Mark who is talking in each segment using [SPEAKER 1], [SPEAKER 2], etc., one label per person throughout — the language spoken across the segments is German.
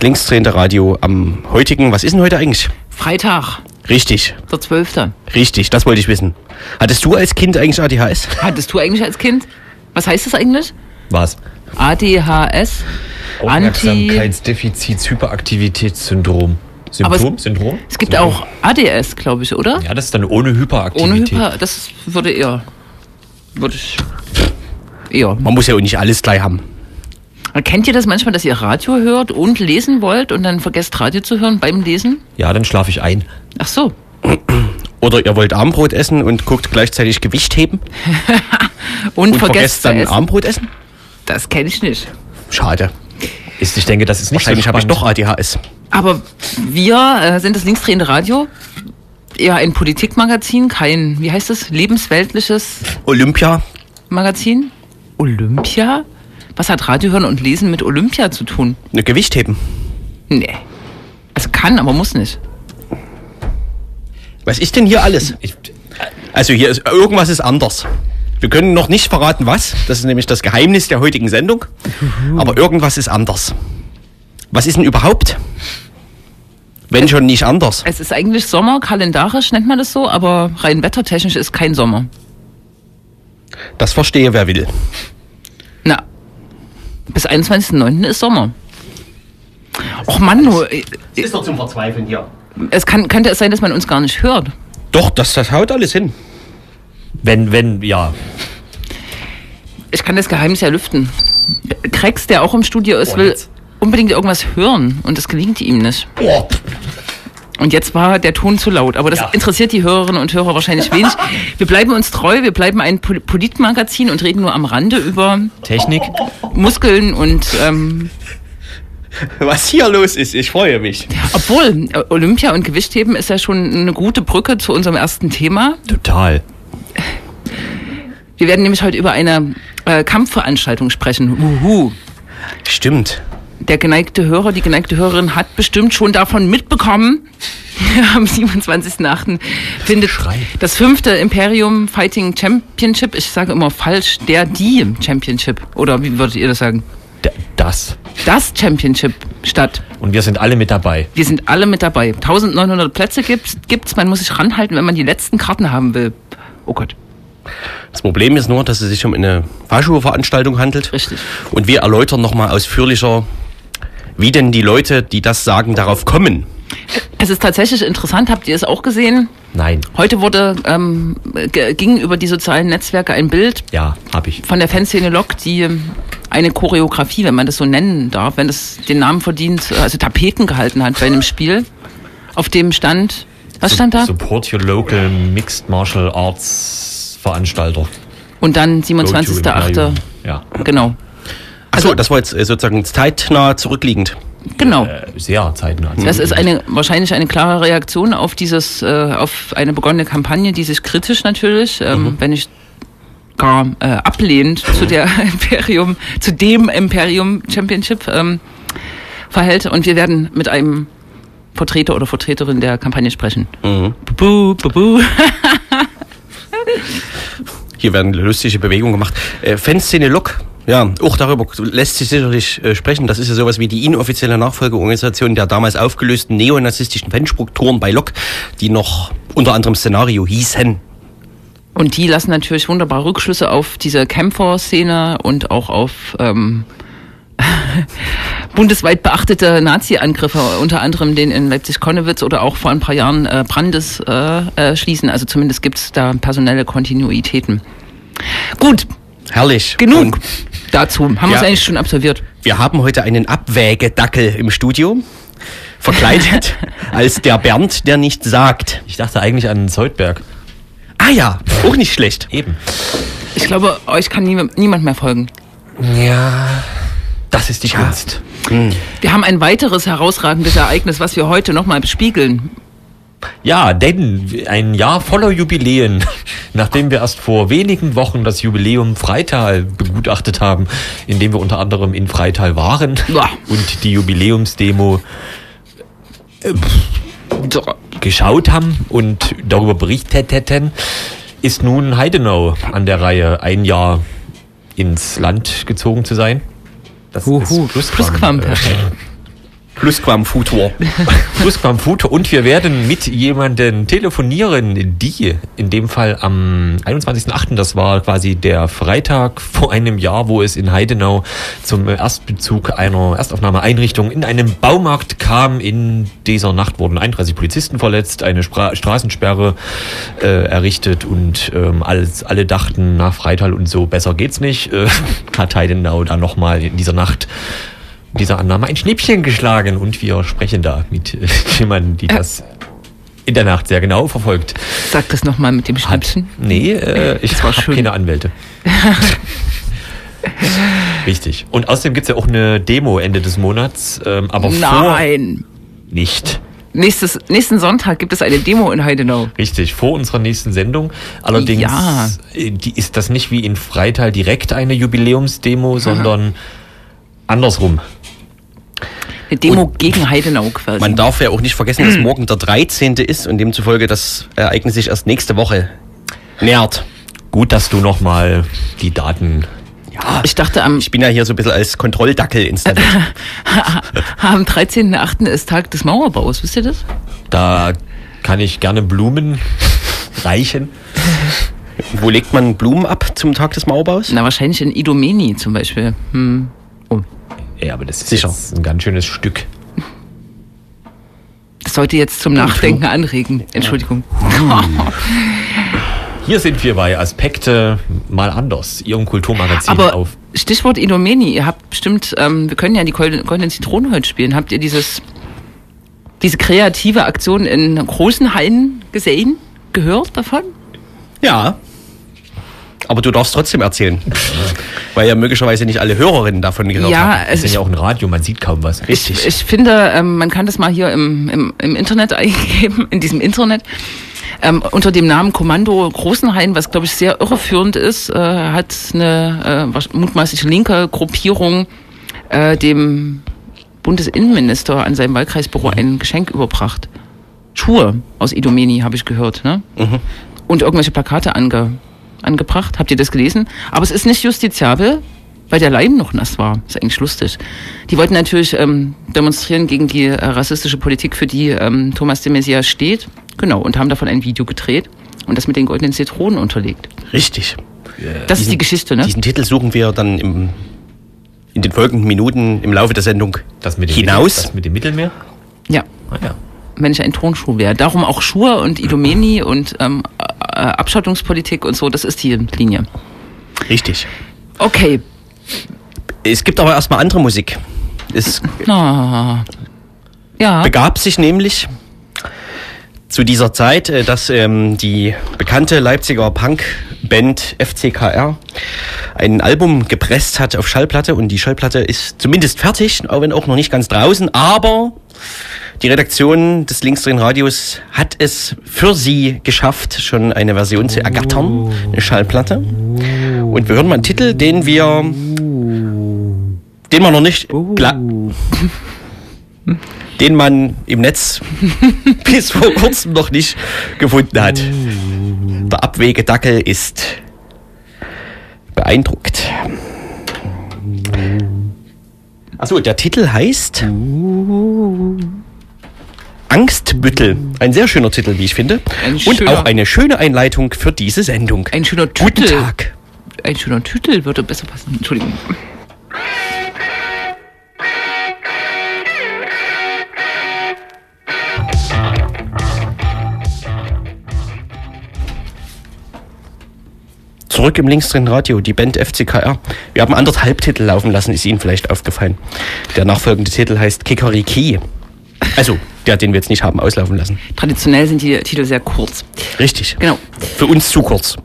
[SPEAKER 1] Das linksdrehende Radio am heutigen, was ist denn heute eigentlich?
[SPEAKER 2] Freitag,
[SPEAKER 1] Richtig,
[SPEAKER 2] der 12.
[SPEAKER 1] richtig, das wollte ich wissen. Hattest du als Kind eigentlich ADHS?
[SPEAKER 2] Hattest du eigentlich als Kind? Was heißt das eigentlich?
[SPEAKER 3] Was?
[SPEAKER 2] ADHS? Anti.
[SPEAKER 3] Aufmerksamkeits-Hyperaktivitätssyndrom.
[SPEAKER 2] Aber
[SPEAKER 3] Symptom?
[SPEAKER 2] es-
[SPEAKER 3] Syndrom?
[SPEAKER 2] Es gibt
[SPEAKER 3] Syndrom.
[SPEAKER 2] auch ADS, glaube ich, oder?
[SPEAKER 3] Ja, das ist dann ohne Hyperaktivität.
[SPEAKER 2] Ohne Hyper. Das würde eher. Würde ich. Eher.
[SPEAKER 1] Man muss ja auch nicht alles gleich haben.
[SPEAKER 2] Kennt ihr das manchmal, dass ihr Radio hört und lesen wollt und dann vergesst Radio zu hören beim Lesen?
[SPEAKER 3] Ja, dann schlafe ich ein.
[SPEAKER 2] Ach so.
[SPEAKER 1] Oder ihr wollt Armbrot essen und guckt gleichzeitig Gewicht heben
[SPEAKER 2] Und,
[SPEAKER 1] und
[SPEAKER 2] vergesst
[SPEAKER 1] vergesst dann. Armbrot essen?
[SPEAKER 2] Das kenne ich nicht.
[SPEAKER 1] Schade.
[SPEAKER 3] Ist, ich denke, das ist nicht
[SPEAKER 1] Wahrscheinlich
[SPEAKER 3] so
[SPEAKER 1] habe ich doch ADHS.
[SPEAKER 2] Aber wir äh, sind das linksdrehende Radio. Eher ein Politikmagazin, kein, wie heißt es, lebensweltliches
[SPEAKER 1] Olympia.
[SPEAKER 2] Magazin. Olympia? Was hat Radio hören und Lesen mit Olympia zu tun?
[SPEAKER 1] Ne, Gewicht heben.
[SPEAKER 2] Nee. Also kann, aber muss nicht.
[SPEAKER 1] Was ist denn hier alles?
[SPEAKER 3] Ich,
[SPEAKER 1] Also hier ist irgendwas ist anders. Wir können noch nicht verraten, was. Das ist nämlich das Geheimnis der heutigen Sendung. Aber irgendwas ist anders. Was ist denn überhaupt? Wenn schon nicht anders.
[SPEAKER 2] Es ist eigentlich Sommer, kalendarisch nennt man das so, aber rein wettertechnisch ist kein Sommer.
[SPEAKER 1] Das verstehe wer will.
[SPEAKER 2] Bis 21.09. ist Sommer. Och Mann, nur, äh,
[SPEAKER 1] Ist doch zum Verzweifeln hier.
[SPEAKER 2] es kann, könnte es sein, dass man uns gar nicht hört.
[SPEAKER 1] Doch, das, das haut alles hin.
[SPEAKER 3] wenn, wenn, ja.
[SPEAKER 2] Ich kann das Geheimnis ja lüften. Krex, der auch im Studio ist,
[SPEAKER 3] Oh,
[SPEAKER 2] will
[SPEAKER 3] jetzt.
[SPEAKER 2] unbedingt irgendwas hören und das gelingt ihm nicht. Und jetzt war der Ton zu laut, aber das
[SPEAKER 3] Ja.
[SPEAKER 2] interessiert die Hörerinnen und Hörer wahrscheinlich wenig. Wir bleiben uns treu, wir bleiben ein Pol- Politmagazin und reden nur am Rande über
[SPEAKER 3] Technik.
[SPEAKER 2] Muskeln und ähm,
[SPEAKER 1] Was hier los ist, ich freue mich.
[SPEAKER 2] obwohl äh, Olympia und Gewichtheben ist ja schon eine gute Brücke zu unserem ersten Thema.
[SPEAKER 3] Total.
[SPEAKER 2] Wir werden nämlich heute über eine äh, Kampfveranstaltung sprechen. Uhu.
[SPEAKER 1] Stimmt.
[SPEAKER 2] Der geneigte Hörer, die geneigte Hörerin hat bestimmt schon davon mitbekommen. Am 27.8. findet
[SPEAKER 3] Schrei.
[SPEAKER 2] das fünfte Imperium Fighting Championship, ich sage immer falsch, der die Championship. Oder wie würdet ihr das sagen?
[SPEAKER 3] Das.
[SPEAKER 2] Das Championship statt.
[SPEAKER 3] Und wir sind alle mit dabei.
[SPEAKER 2] Wir sind alle mit dabei. 1900 Plätze gibt's, gibt's. Man muss sich ranhalten, wenn man die letzten Karten haben will. Oh Gott.
[SPEAKER 1] Das Problem ist nur, dass es sich um eine Fahrschuhveranstaltung handelt.
[SPEAKER 2] Richtig.
[SPEAKER 1] Und wir erläutern nochmal ausführlicher, wie denn die Leute, die das sagen, darauf kommen.
[SPEAKER 2] Es ist tatsächlich interessant. Habt ihr es auch gesehen?
[SPEAKER 3] Nein.
[SPEAKER 2] Heute wurde, ähm, ging über die sozialen Netzwerke ein Bild
[SPEAKER 3] Ja, hab ich.
[SPEAKER 2] von der Fanszene Lok, die eine Choreografie, wenn man das so nennen darf, wenn es den Namen verdient, also Tapeten gehalten hat bei einem Spiel, auf dem stand, was stand da?
[SPEAKER 3] Support your local Mixed Martial Arts Veranstalter.
[SPEAKER 2] Und dann
[SPEAKER 3] Go to
[SPEAKER 2] 27.8.
[SPEAKER 3] Imperium. Ja.
[SPEAKER 2] Genau.
[SPEAKER 1] Also, das war jetzt äh, sozusagen zeitnah zurückliegend.
[SPEAKER 2] Genau.
[SPEAKER 3] Äh, sehr zeitnah.
[SPEAKER 2] Das ist eine wahrscheinlich eine klare Reaktion auf dieses, äh, auf eine begonnene Kampagne, die sich kritisch natürlich, ähm, wenn nicht gar äh, ablehnend zu der Imperium, zu dem Imperium Championship ähm, verhält. Und wir werden mit einem Vertreter oder Vertreterin der Kampagne sprechen. Bubu, bubu.
[SPEAKER 1] Hier werden lustige Bewegungen gemacht. Äh, Fanszene Lok, ja, auch darüber lässt sich sicherlich äh, sprechen. Das ist ja sowas wie die inoffizielle Nachfolgeorganisation der damals aufgelösten neonazistischen Fanstrukturen bei Lok, die noch unter anderem Szenario hießen.
[SPEAKER 2] Und die lassen natürlich wunderbare Rückschlüsse auf diese Kämpferszene und auch auf ähm, bundesweit beachtete Nazi-Angriffe, unter anderem den in Leipzig-Konnewitz oder auch vor ein paar Jahren äh, Brandes äh, äh, schließen. Also zumindest gibt es da personelle Kontinuitäten. Gut,
[SPEAKER 1] Herrlich.
[SPEAKER 2] genug
[SPEAKER 1] Und
[SPEAKER 2] dazu. Haben wir
[SPEAKER 1] Ja.
[SPEAKER 2] es eigentlich schon absolviert.
[SPEAKER 1] wir haben heute einen Abwägedackel im Studio. Verkleidet als der Bernd, der nichts sagt.
[SPEAKER 3] Ich dachte eigentlich an Zoidberg.
[SPEAKER 1] Ah ja, auch nicht schlecht.
[SPEAKER 3] Eben.
[SPEAKER 2] Ich glaube, euch kann nie, niemand mehr folgen.
[SPEAKER 3] Ja. Das ist die Kunst.
[SPEAKER 2] Wir haben ein weiteres herausragendes Ereignis, was wir heute nochmal bespiegeln.
[SPEAKER 3] Ja, denn ein Jahr voller Jubiläen, nachdem wir erst vor wenigen Wochen das Jubiläum Freital begutachtet haben, in dem wir unter anderem in Freital waren und die Jubiläumsdemo
[SPEAKER 2] So.
[SPEAKER 3] geschaut haben und darüber berichtet hätten, ist nun Heidenau an der Reihe, ein Jahr ins Land gezogen zu sein. Das
[SPEAKER 2] Huhu,
[SPEAKER 3] ist Plusquam.
[SPEAKER 2] Plusquamperfekt.
[SPEAKER 1] Plusquamfutur.
[SPEAKER 3] Plusquamfutur. Und wir werden mit jemandem telefonieren, die in dem Fall am 21.08., das war quasi der Freitag vor einem Jahr, wo es in Heidenau zum Erstbezug einer Erstaufnahmeeinrichtung in einem Baumarkt kam. In dieser Nacht wurden 31 Polizisten verletzt, eine Spra Straßensperre äh, errichtet und ähm, alles, alle dachten, nach Freital und so, besser geht's nicht. Äh, hat Heidenau dann nochmal in dieser Nacht dieser Annahme ein Schnippchen geschlagen und wir sprechen da mit äh, jemandem, die das in der Nacht sehr genau verfolgt.
[SPEAKER 2] Sag das nochmal mit dem Schnippchen.
[SPEAKER 3] Hat, nee, äh, ich habe keine Anwälte. Richtig. Und außerdem gibt's ja auch eine Demo Ende des Monats, ähm, aber
[SPEAKER 2] Nein.
[SPEAKER 3] vor nicht.
[SPEAKER 2] Nächstes, nächsten Sonntag gibt es eine Demo in Heidenau.
[SPEAKER 3] Richtig, vor unserer nächsten Sendung. Allerdings
[SPEAKER 2] Ja.
[SPEAKER 3] äh, ist das nicht wie in Freital direkt eine Jubiläumsdemo, sondern andersrum.
[SPEAKER 2] Eine Demo gegen Heidenau quasi.
[SPEAKER 1] Man darf ja auch nicht vergessen, dass morgen der 13. ist und demzufolge das Ereignis sich erst nächste Woche nähert.
[SPEAKER 3] Gut, dass du nochmal die Daten
[SPEAKER 1] Ja,
[SPEAKER 2] ich dachte, am,
[SPEAKER 1] ich bin ja hier so ein bisschen als Kontrolldackel installiert.
[SPEAKER 2] am 13.8. ist Tag des Mauerbaus. Wisst ihr das?
[SPEAKER 3] Da kann ich gerne Blumen reichen.
[SPEAKER 1] Wo legt man Blumen ab zum Tag des Mauerbaus?
[SPEAKER 2] Na, wahrscheinlich in Idomeni zum Beispiel. Hm. Oh.
[SPEAKER 3] Ja, aber das ist
[SPEAKER 1] Sicher.
[SPEAKER 3] jetzt ein ganz schönes Stück.
[SPEAKER 2] Das sollte jetzt zum Nachdenken anregen. Entschuldigung.
[SPEAKER 3] Hier sind wir bei Aspekte mal anders, Ihrem Kulturmagazin
[SPEAKER 2] Aber
[SPEAKER 3] auf.
[SPEAKER 2] Stichwort Idomeni, ihr habt bestimmt, ähm, wir können ja die Golden- goldenen Zitronen heute spielen. Habt ihr dieses, diese kreative Aktion in großen Hallen gesehen? Gehört davon?
[SPEAKER 1] Ja. Aber du darfst trotzdem erzählen. Weil ja möglicherweise nicht alle Hörerinnen davon gehört
[SPEAKER 2] ja,
[SPEAKER 1] haben.
[SPEAKER 3] Das
[SPEAKER 2] also
[SPEAKER 3] ist ja auch ein Radio, man sieht kaum was.
[SPEAKER 1] Richtig.
[SPEAKER 2] ich, ich finde, ähm, man kann das mal hier im, im, im Internet eingeben, in diesem Internet. Ähm, unter dem Namen Kommando Großenhain, was glaube ich sehr irreführend ist, äh, hat eine äh, mutmaßlich linke Gruppierung äh, dem Bundesinnenminister an seinem Wahlkreisbüro ein Geschenk überbracht. Schuhe aus Idomeni, habe ich gehört, ne? Und irgendwelche Plakate ange, angebracht. Habt ihr das gelesen? Aber es ist nicht justiziabel, weil der Leim noch nass war. Ist eigentlich lustig. Die wollten natürlich ähm, demonstrieren gegen die äh, rassistische Politik, für die ähm, Thomas de Maizière steht. Genau, und haben davon ein Video gedreht und das mit den goldenen Zitronen unterlegt.
[SPEAKER 1] Richtig.
[SPEAKER 2] Das ist die Geschichte, ne?
[SPEAKER 1] Diesen Titel suchen wir dann im, in den folgenden Minuten im Laufe der Sendung
[SPEAKER 3] Das mit dem
[SPEAKER 1] hinaus.
[SPEAKER 3] Mittel, das mit dem Mittelmeer?
[SPEAKER 2] Ja,
[SPEAKER 3] Ah, ja.
[SPEAKER 2] wenn ich ein Tonschuh wäre. Darum auch Schuhe und Idomeni und ähm, äh, Abschottungspolitik und so, das ist die Linie.
[SPEAKER 1] Richtig.
[SPEAKER 2] Okay.
[SPEAKER 1] Es gibt aber erstmal andere Musik. Es
[SPEAKER 2] Na. Ja.
[SPEAKER 1] begab sich nämlich zu dieser Zeit, äh, dass ähm, die bekannte Leipziger Punkband FCKR ein Album gepresst hat auf Schallplatte und die Schallplatte ist zumindest fertig, auch wenn auch noch nicht ganz draußen, aber die Redaktion des linksdrehen Radios hat es für sie geschafft, schon eine Version zu ergattern, eine Schallplatte. Und wir hören mal einen Titel, den wir, den man noch nicht, gla- den man im Netz bis vor kurzem noch nicht gefunden hat. Der Abwegedackel ist beeindruckt. Achso, der Titel heißt Angstbüttel. Ein sehr schöner Titel, wie ich finde.
[SPEAKER 2] Ein
[SPEAKER 1] Und
[SPEAKER 2] schöner-
[SPEAKER 1] auch eine schöne Einleitung für diese Sendung.
[SPEAKER 2] Ein schöner
[SPEAKER 1] Guten
[SPEAKER 2] Titel.
[SPEAKER 1] Tag.
[SPEAKER 2] Ein schöner Titel würde besser passen. Entschuldigung.
[SPEAKER 1] Zurück im linksdrehen Radio, die Band FCKR. Wir haben anderthalb Titel laufen lassen, ist Ihnen vielleicht aufgefallen. Der nachfolgende Titel heißt Kikariki. Also, der, den wir jetzt nicht haben auslaufen lassen.
[SPEAKER 2] Traditionell sind die Titel sehr kurz.
[SPEAKER 1] Richtig.
[SPEAKER 2] Genau.
[SPEAKER 1] Für uns zu kurz.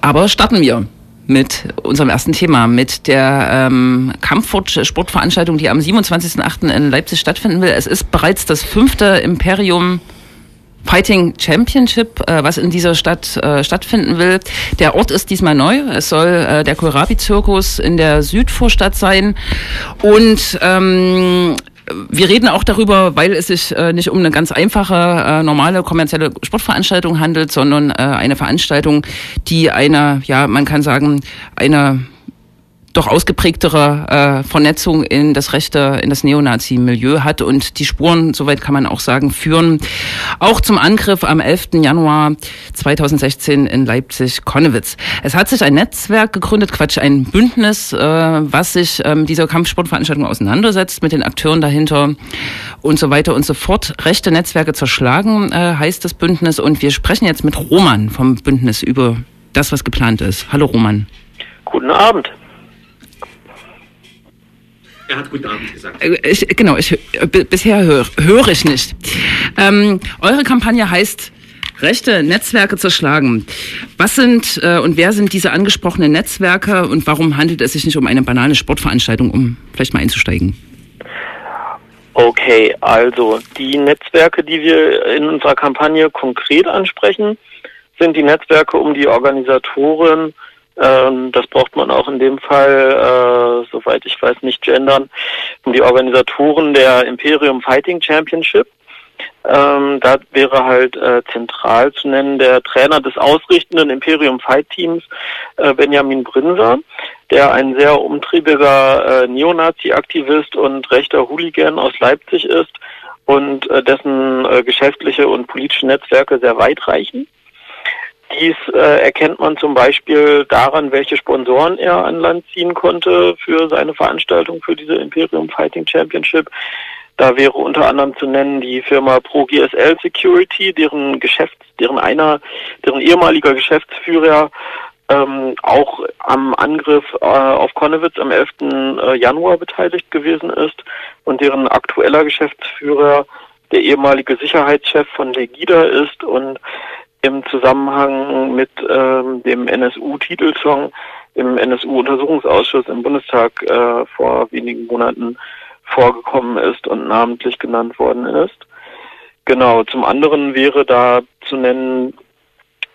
[SPEAKER 2] Aber starten wir mit unserem ersten Thema, mit der ähm, Kampfsport-Sportveranstaltung, die am 27.08. in Leipzig stattfinden will. Es ist bereits das fünfte Imperium Fighting Championship, äh, was in dieser Stadt äh, stattfinden will. Der Ort ist diesmal neu. Es soll äh, der Kohlrabi-Zirkus in der Südvorstadt sein. Und ähm, wir reden auch darüber, weil es sich äh, nicht um eine ganz einfache, äh, normale kommerzielle Sportveranstaltung handelt, sondern äh, eine Veranstaltung, die eine, ja, man kann sagen, eine doch ausgeprägtere äh, Vernetzung in das rechte, in das Neonazi-Milieu hat und die Spuren, soweit kann man auch sagen, führen auch zum Angriff am 11. Januar 2016 in Leipzig-Konnewitz. Es hat sich ein Netzwerk gegründet, Quatsch, ein Bündnis, äh, was sich ähm, dieser Kampfsportveranstaltung auseinandersetzt mit den Akteuren dahinter und so weiter und so fort. Rechte Netzwerke zerschlagen äh, heißt das Bündnis und wir sprechen jetzt mit Roman vom Bündnis über das, was geplant ist. Hallo Roman.
[SPEAKER 4] Guten Abend.
[SPEAKER 1] Er hat guten Abend gesagt.
[SPEAKER 2] Äh, ich, genau, ich, bisher höre hör ich nicht. Ähm, eure Kampagne heißt rechte Netzwerke zerschlagen. Was sind äh, und wer sind diese angesprochenen Netzwerke und warum handelt es sich nicht um eine banale Sportveranstaltung, um vielleicht mal einzusteigen?
[SPEAKER 4] Okay, also die Netzwerke, die wir in unserer Kampagne konkret ansprechen, sind die Netzwerke um die Organisatoren ähm, das braucht man auch in dem Fall, äh, soweit ich weiß, nicht gendern, um die Organisatoren der Imperium Fighting Championship. Ähm, da wäre halt äh, zentral zu nennen der Trainer des ausrichtenden Imperium Fight Teams, äh, Benjamin Brinser, der ein sehr umtriebiger äh, Neonazi-Aktivist und rechter Hooligan aus Leipzig ist und äh, dessen äh, geschäftliche und politische Netzwerke sehr weit reichen. Dies äh, erkennt man zum Beispiel daran, welche Sponsoren er an Land ziehen konnte für seine Veranstaltung für diese Imperium Fighting Championship. Da wäre unter anderem zu nennen die Firma ProGSL Security, deren Geschäfts, deren einer, deren ehemaliger Geschäftsführer ähm, auch am Angriff äh, auf Konnewitz am 11. Äh, Januar beteiligt gewesen ist und deren aktueller Geschäftsführer der ehemalige Sicherheitschef von Legida ist und im Zusammenhang mit ähm, dem NSU-Titelsong im NSU-Untersuchungsausschuss im Bundestag äh, vor wenigen Monaten vorgekommen ist und namentlich genannt worden ist. Genau, zum anderen wäre da zu nennen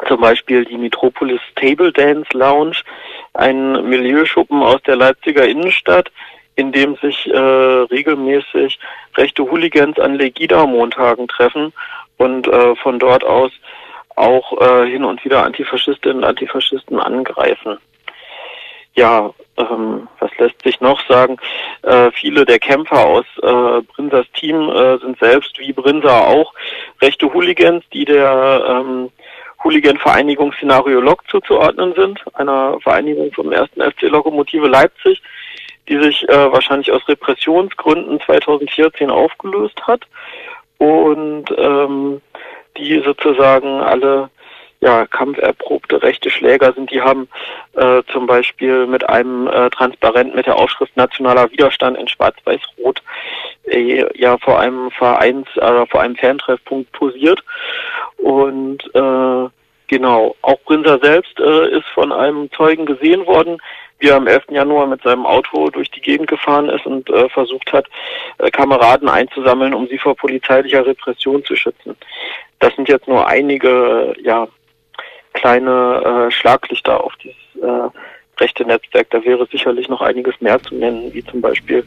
[SPEAKER 4] zum Beispiel die Metropolis Table Dance Lounge, ein Milieuschuppen aus der Leipziger Innenstadt, in dem sich äh, regelmäßig rechte Hooligans an Legida-Montagen treffen und äh, von dort aus auch äh, hin und wieder Antifaschistinnen und Antifaschisten angreifen. Ja, ähm, was lässt sich noch sagen? Äh, viele der Kämpfer aus äh, Brinsers Team äh, sind selbst wie Brinser auch rechte Hooligans, die der ähm, Hooligan-Vereinigung Szenario Lok zuzuordnen sind, einer Vereinigung vom ersten FC Lokomotive Leipzig, die sich äh, wahrscheinlich aus Repressionsgründen 2014 aufgelöst hat und ähm, die sozusagen alle ja, kampferprobte rechte Schläger sind, die haben äh, zum Beispiel mit einem äh, Transparent mit der Aufschrift Nationaler Widerstand in Schwarz-Weiß-Rot äh, ja vor einem Vereins, äh, vor einem Ferntreffpunkt posiert. Und äh, genau, auch Brinser selbst äh, ist von einem Zeugen gesehen worden, wie er am 11. Januar mit seinem Auto durch die Gegend gefahren ist und äh, versucht hat, äh, Kameraden einzusammeln, um sie vor polizeilicher Repression zu schützen. Das sind jetzt nur einige, ja, kleine äh, Schlaglichter auf dieses äh, rechte Netzwerk. Da wäre sicherlich noch einiges mehr zu nennen, wie zum Beispiel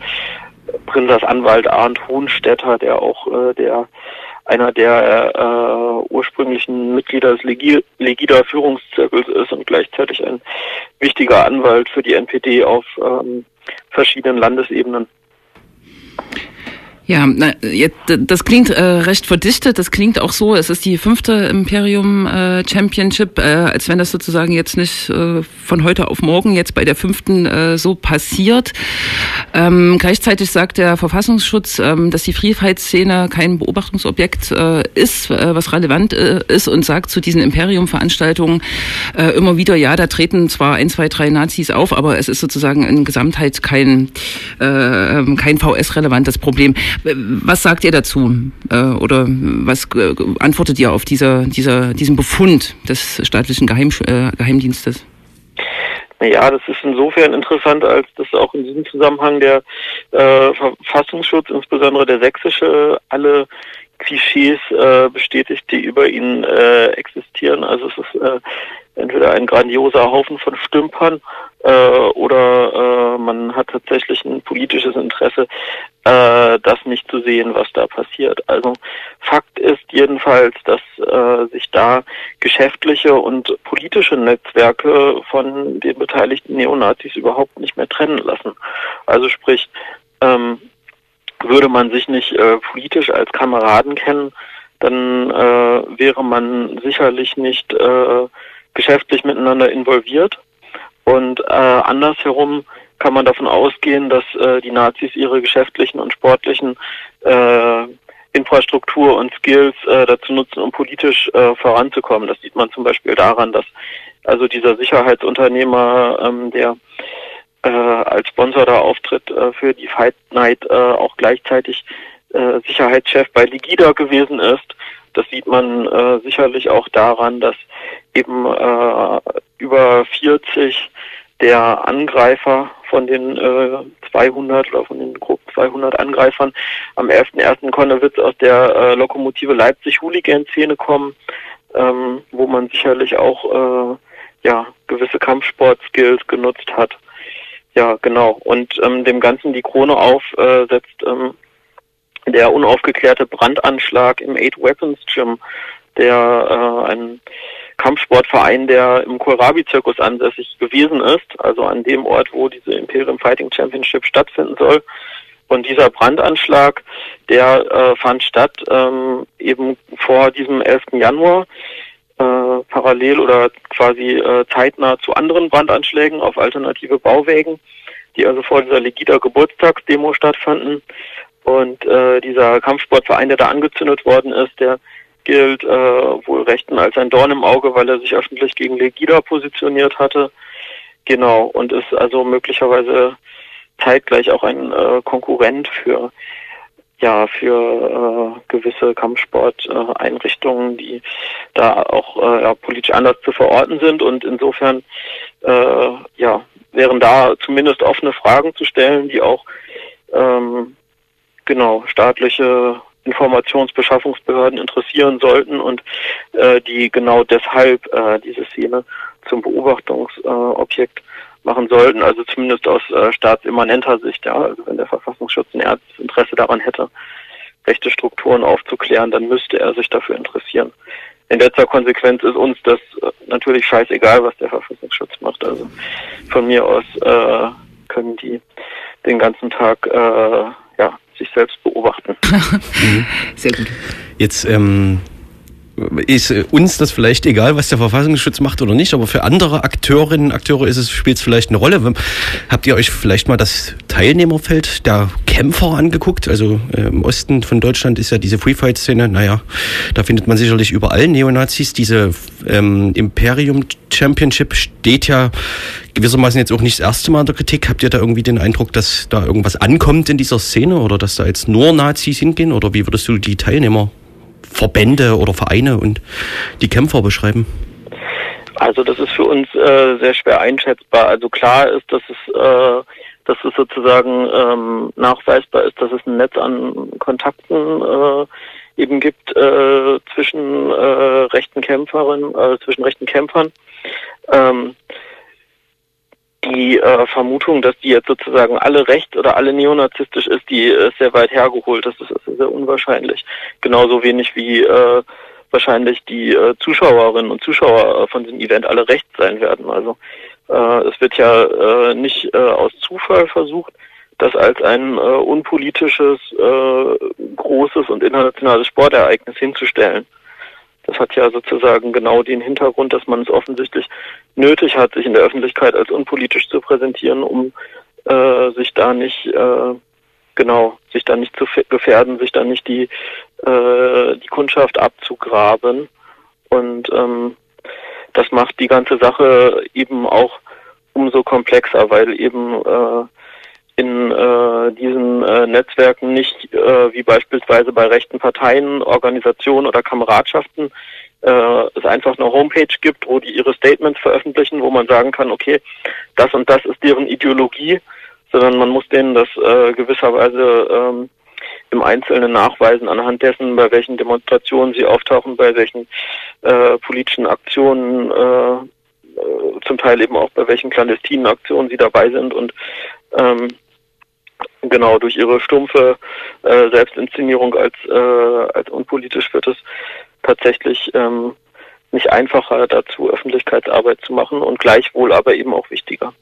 [SPEAKER 4] Prinsers Anwalt Arndt Hohenstetter, der auch äh, der einer der äh, ursprünglichen Mitglieder des Legida Führungszirkels ist und gleichzeitig ein wichtiger Anwalt für die NPD auf ähm, verschiedenen Landesebenen.
[SPEAKER 2] Ja, na, jetzt, das klingt äh, recht verdichtet. Das klingt auch so, es ist die fünfte Imperium äh, Championship, äh, als wenn das sozusagen jetzt nicht äh, von heute auf morgen jetzt bei der fünften äh, so passiert. Ähm, gleichzeitig sagt der Verfassungsschutz, ähm, dass die Freiheitsszene kein Beobachtungsobjekt äh, ist, äh, was relevant äh, ist und sagt zu diesen Imperium-Veranstaltungen äh, immer wieder, ja, da treten zwar ein, zwei, drei Nazis auf, aber es ist sozusagen in Gesamtheit kein, äh, ähm, kein VS-relevantes Problem. Was sagt ihr dazu? Äh, oder was äh, antwortet ihr auf dieser, dieser, diesen Befund des staatlichen Geheim, äh, Geheimdienstes?
[SPEAKER 4] Naja, das ist insofern interessant, als dass auch in diesem Zusammenhang der äh, Verfassungsschutz, insbesondere der sächsische, alle Klischees äh, bestätigt, die über ihn äh, existieren. Also es ist äh, entweder ein grandioser Haufen von Stümpern äh, oder äh, man hat tatsächlich ein politisches Interesse, äh, das nicht zu sehen, was da passiert. Also Fakt ist jedenfalls, dass äh, sich da geschäftliche und politische Netzwerke von den beteiligten Neonazis überhaupt nicht mehr trennen lassen. Also sprich, ähm, würde man sich nicht äh, politisch als Kameraden kennen, dann äh, wäre man sicherlich nicht äh, geschäftlich miteinander involviert. Und äh, andersherum kann man davon ausgehen, dass äh, die Nazis ihre geschäftlichen und sportlichen äh, Infrastruktur und Skills äh, dazu nutzen, um politisch äh, voranzukommen. Das sieht man zum Beispiel daran, dass also dieser Sicherheitsunternehmer, ähm, der äh, als Sponsor da auftritt äh, für die Fight Night, äh, auch gleichzeitig äh, Sicherheitschef bei Ligida gewesen ist. Das sieht man äh, sicherlich auch daran, dass eben äh, über 40 der Angreifer von den äh, 200 oder von den grob 200 Angreifern am 11.01. Konnewitz aus der äh, Lokomotive Leipzig Hooligan-Szene kommen, ähm, wo man sicherlich auch äh, ja gewisse Kampfsport-Skills genutzt hat. Ja, genau. Und ähm, dem Ganzen die Krone aufsetzt äh, ähm, der unaufgeklärte Brandanschlag im Eight Weapons Gym, der äh, ein Kampfsportverein, der im Kohlrabi-Zirkus ansässig gewesen ist, also an dem Ort, wo diese Imperium Fighting Championship stattfinden soll. Und dieser Brandanschlag, der äh, fand statt ähm, eben vor diesem 11. Januar, äh, parallel oder quasi äh, zeitnah zu anderen Brandanschlägen auf alternative Bauwägen, die also vor dieser Legida Geburtstagsdemo stattfanden. Und äh, dieser Kampfsportverein, der da angezündet worden ist, der gilt äh, wohl Rechten als ein Dorn im Auge, weil er sich öffentlich gegen Legida positioniert hatte. Genau, und ist also möglicherweise zeitgleich auch ein äh, Konkurrent für ja für äh, gewisse Kampfsporteinrichtungen, die da auch äh, ja, politisch anders zu verorten sind und insofern äh, ja wären da zumindest offene Fragen zu stellen, die auch ähm, genau staatliche Informationsbeschaffungsbehörden interessieren sollten und äh, die genau deshalb äh, diese Szene zum Beobachtungsobjekt äh, machen sollten, also zumindest aus äh, staatsimmanenter Sicht, ja, also wenn der Verfassungsschutz ein ernstes Interesse daran hätte, rechte Strukturen aufzuklären, dann müsste er sich dafür interessieren. In letzter Konsequenz ist uns das äh, natürlich scheißegal, was der Verfassungsschutz macht. Also von mir aus äh, können die den ganzen Tag äh, sich selbst beobachten.
[SPEAKER 1] Sehr gut. Jetzt ähm, ist äh, uns das vielleicht egal, was der Verfassungsschutz macht oder nicht, aber für andere Akteurinnen und Akteure ist es, spielt es vielleicht eine Rolle. Habt ihr euch vielleicht mal das Teilnehmerfeld der Kämpfer angeguckt? Also äh, im Osten von Deutschland ist ja diese Free-Fight-Szene, naja, da findet man sicherlich überall Neonazis. Diese ähm, Imperium Championship steht ja gewissermaßen jetzt auch nicht das erste Mal in der Kritik. Habt ihr da irgendwie den Eindruck, dass da irgendwas ankommt in dieser Szene oder dass da jetzt nur Nazis hingehen? Oder wie würdest du die Teilnehmer Verbände oder Vereine und die Kämpfer beschreiben?
[SPEAKER 4] Also das ist für uns äh, sehr schwer einschätzbar. Also klar ist, dass es, äh, dass es sozusagen ähm, nachweisbar ist, dass es ein Netz an Kontakten äh, eben gibt äh, zwischen äh, rechten Kämpferinnen, äh, zwischen rechten Kämpfern. Ähm, die äh, Vermutung, dass die jetzt sozusagen alle rechts oder alle neonazistisch ist, die ist sehr weit hergeholt. Das ist, ist sehr unwahrscheinlich. Genauso wenig wie äh, wahrscheinlich die äh, Zuschauerinnen und Zuschauer äh, von diesem Event alle rechts sein werden. Also äh, es wird ja äh, nicht äh, aus Zufall versucht, das als ein äh, unpolitisches, äh, großes und internationales Sportereignis hinzustellen. Das hat ja sozusagen genau den Hintergrund, dass man es offensichtlich nötig hat, sich in der Öffentlichkeit als unpolitisch zu präsentieren, um äh, sich da nicht äh, genau sich da nicht zu gefährden, sich da nicht die äh, die Kundschaft abzugraben. Und ähm, das macht die ganze Sache eben auch umso komplexer, weil eben äh, in äh, diesen äh, Netzwerken nicht äh, wie beispielsweise bei rechten Parteien, Organisationen oder Kameradschaften äh, es einfach eine Homepage gibt, wo die ihre Statements veröffentlichen, wo man sagen kann, okay, das und das ist deren Ideologie, sondern man muss denen das äh, gewisserweise ähm, im Einzelnen nachweisen anhand dessen, bei welchen Demonstrationen sie auftauchen, bei welchen äh, politischen Aktionen, äh, äh zum Teil eben auch bei welchen clandestinen Aktionen sie dabei sind und ähm, genau durch ihre stumpfe äh, Selbstinszenierung als, äh, als unpolitisch wird es tatsächlich ähm, nicht einfacher dazu, Öffentlichkeitsarbeit zu machen und gleichwohl aber eben auch wichtiger.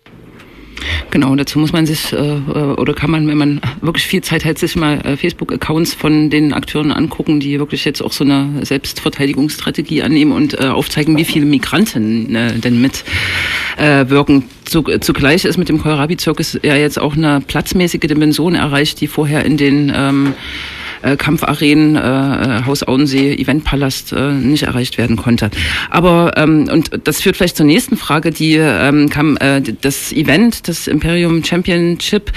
[SPEAKER 2] Genau, dazu muss man sich äh, oder kann man, wenn man wirklich viel Zeit hat, sich mal äh, Facebook-Accounts von den Akteuren angucken, die wirklich jetzt auch so eine Selbstverteidigungsstrategie annehmen und äh, aufzeigen, wie viele Migranten äh, denn mit äh, wirken. Zugleich ist mit dem Kohlrabi-Zirkus ja jetzt auch eine platzmäßige Dimension erreicht, die vorher in den ähm, äh, Kampfarenen, äh, äh, Haus Auensee, Eventpalast äh, nicht erreicht werden konnte. Aber ähm, und das führt vielleicht zur nächsten Frage, die ähm, kam. Äh, das Event, das Imperium Championship,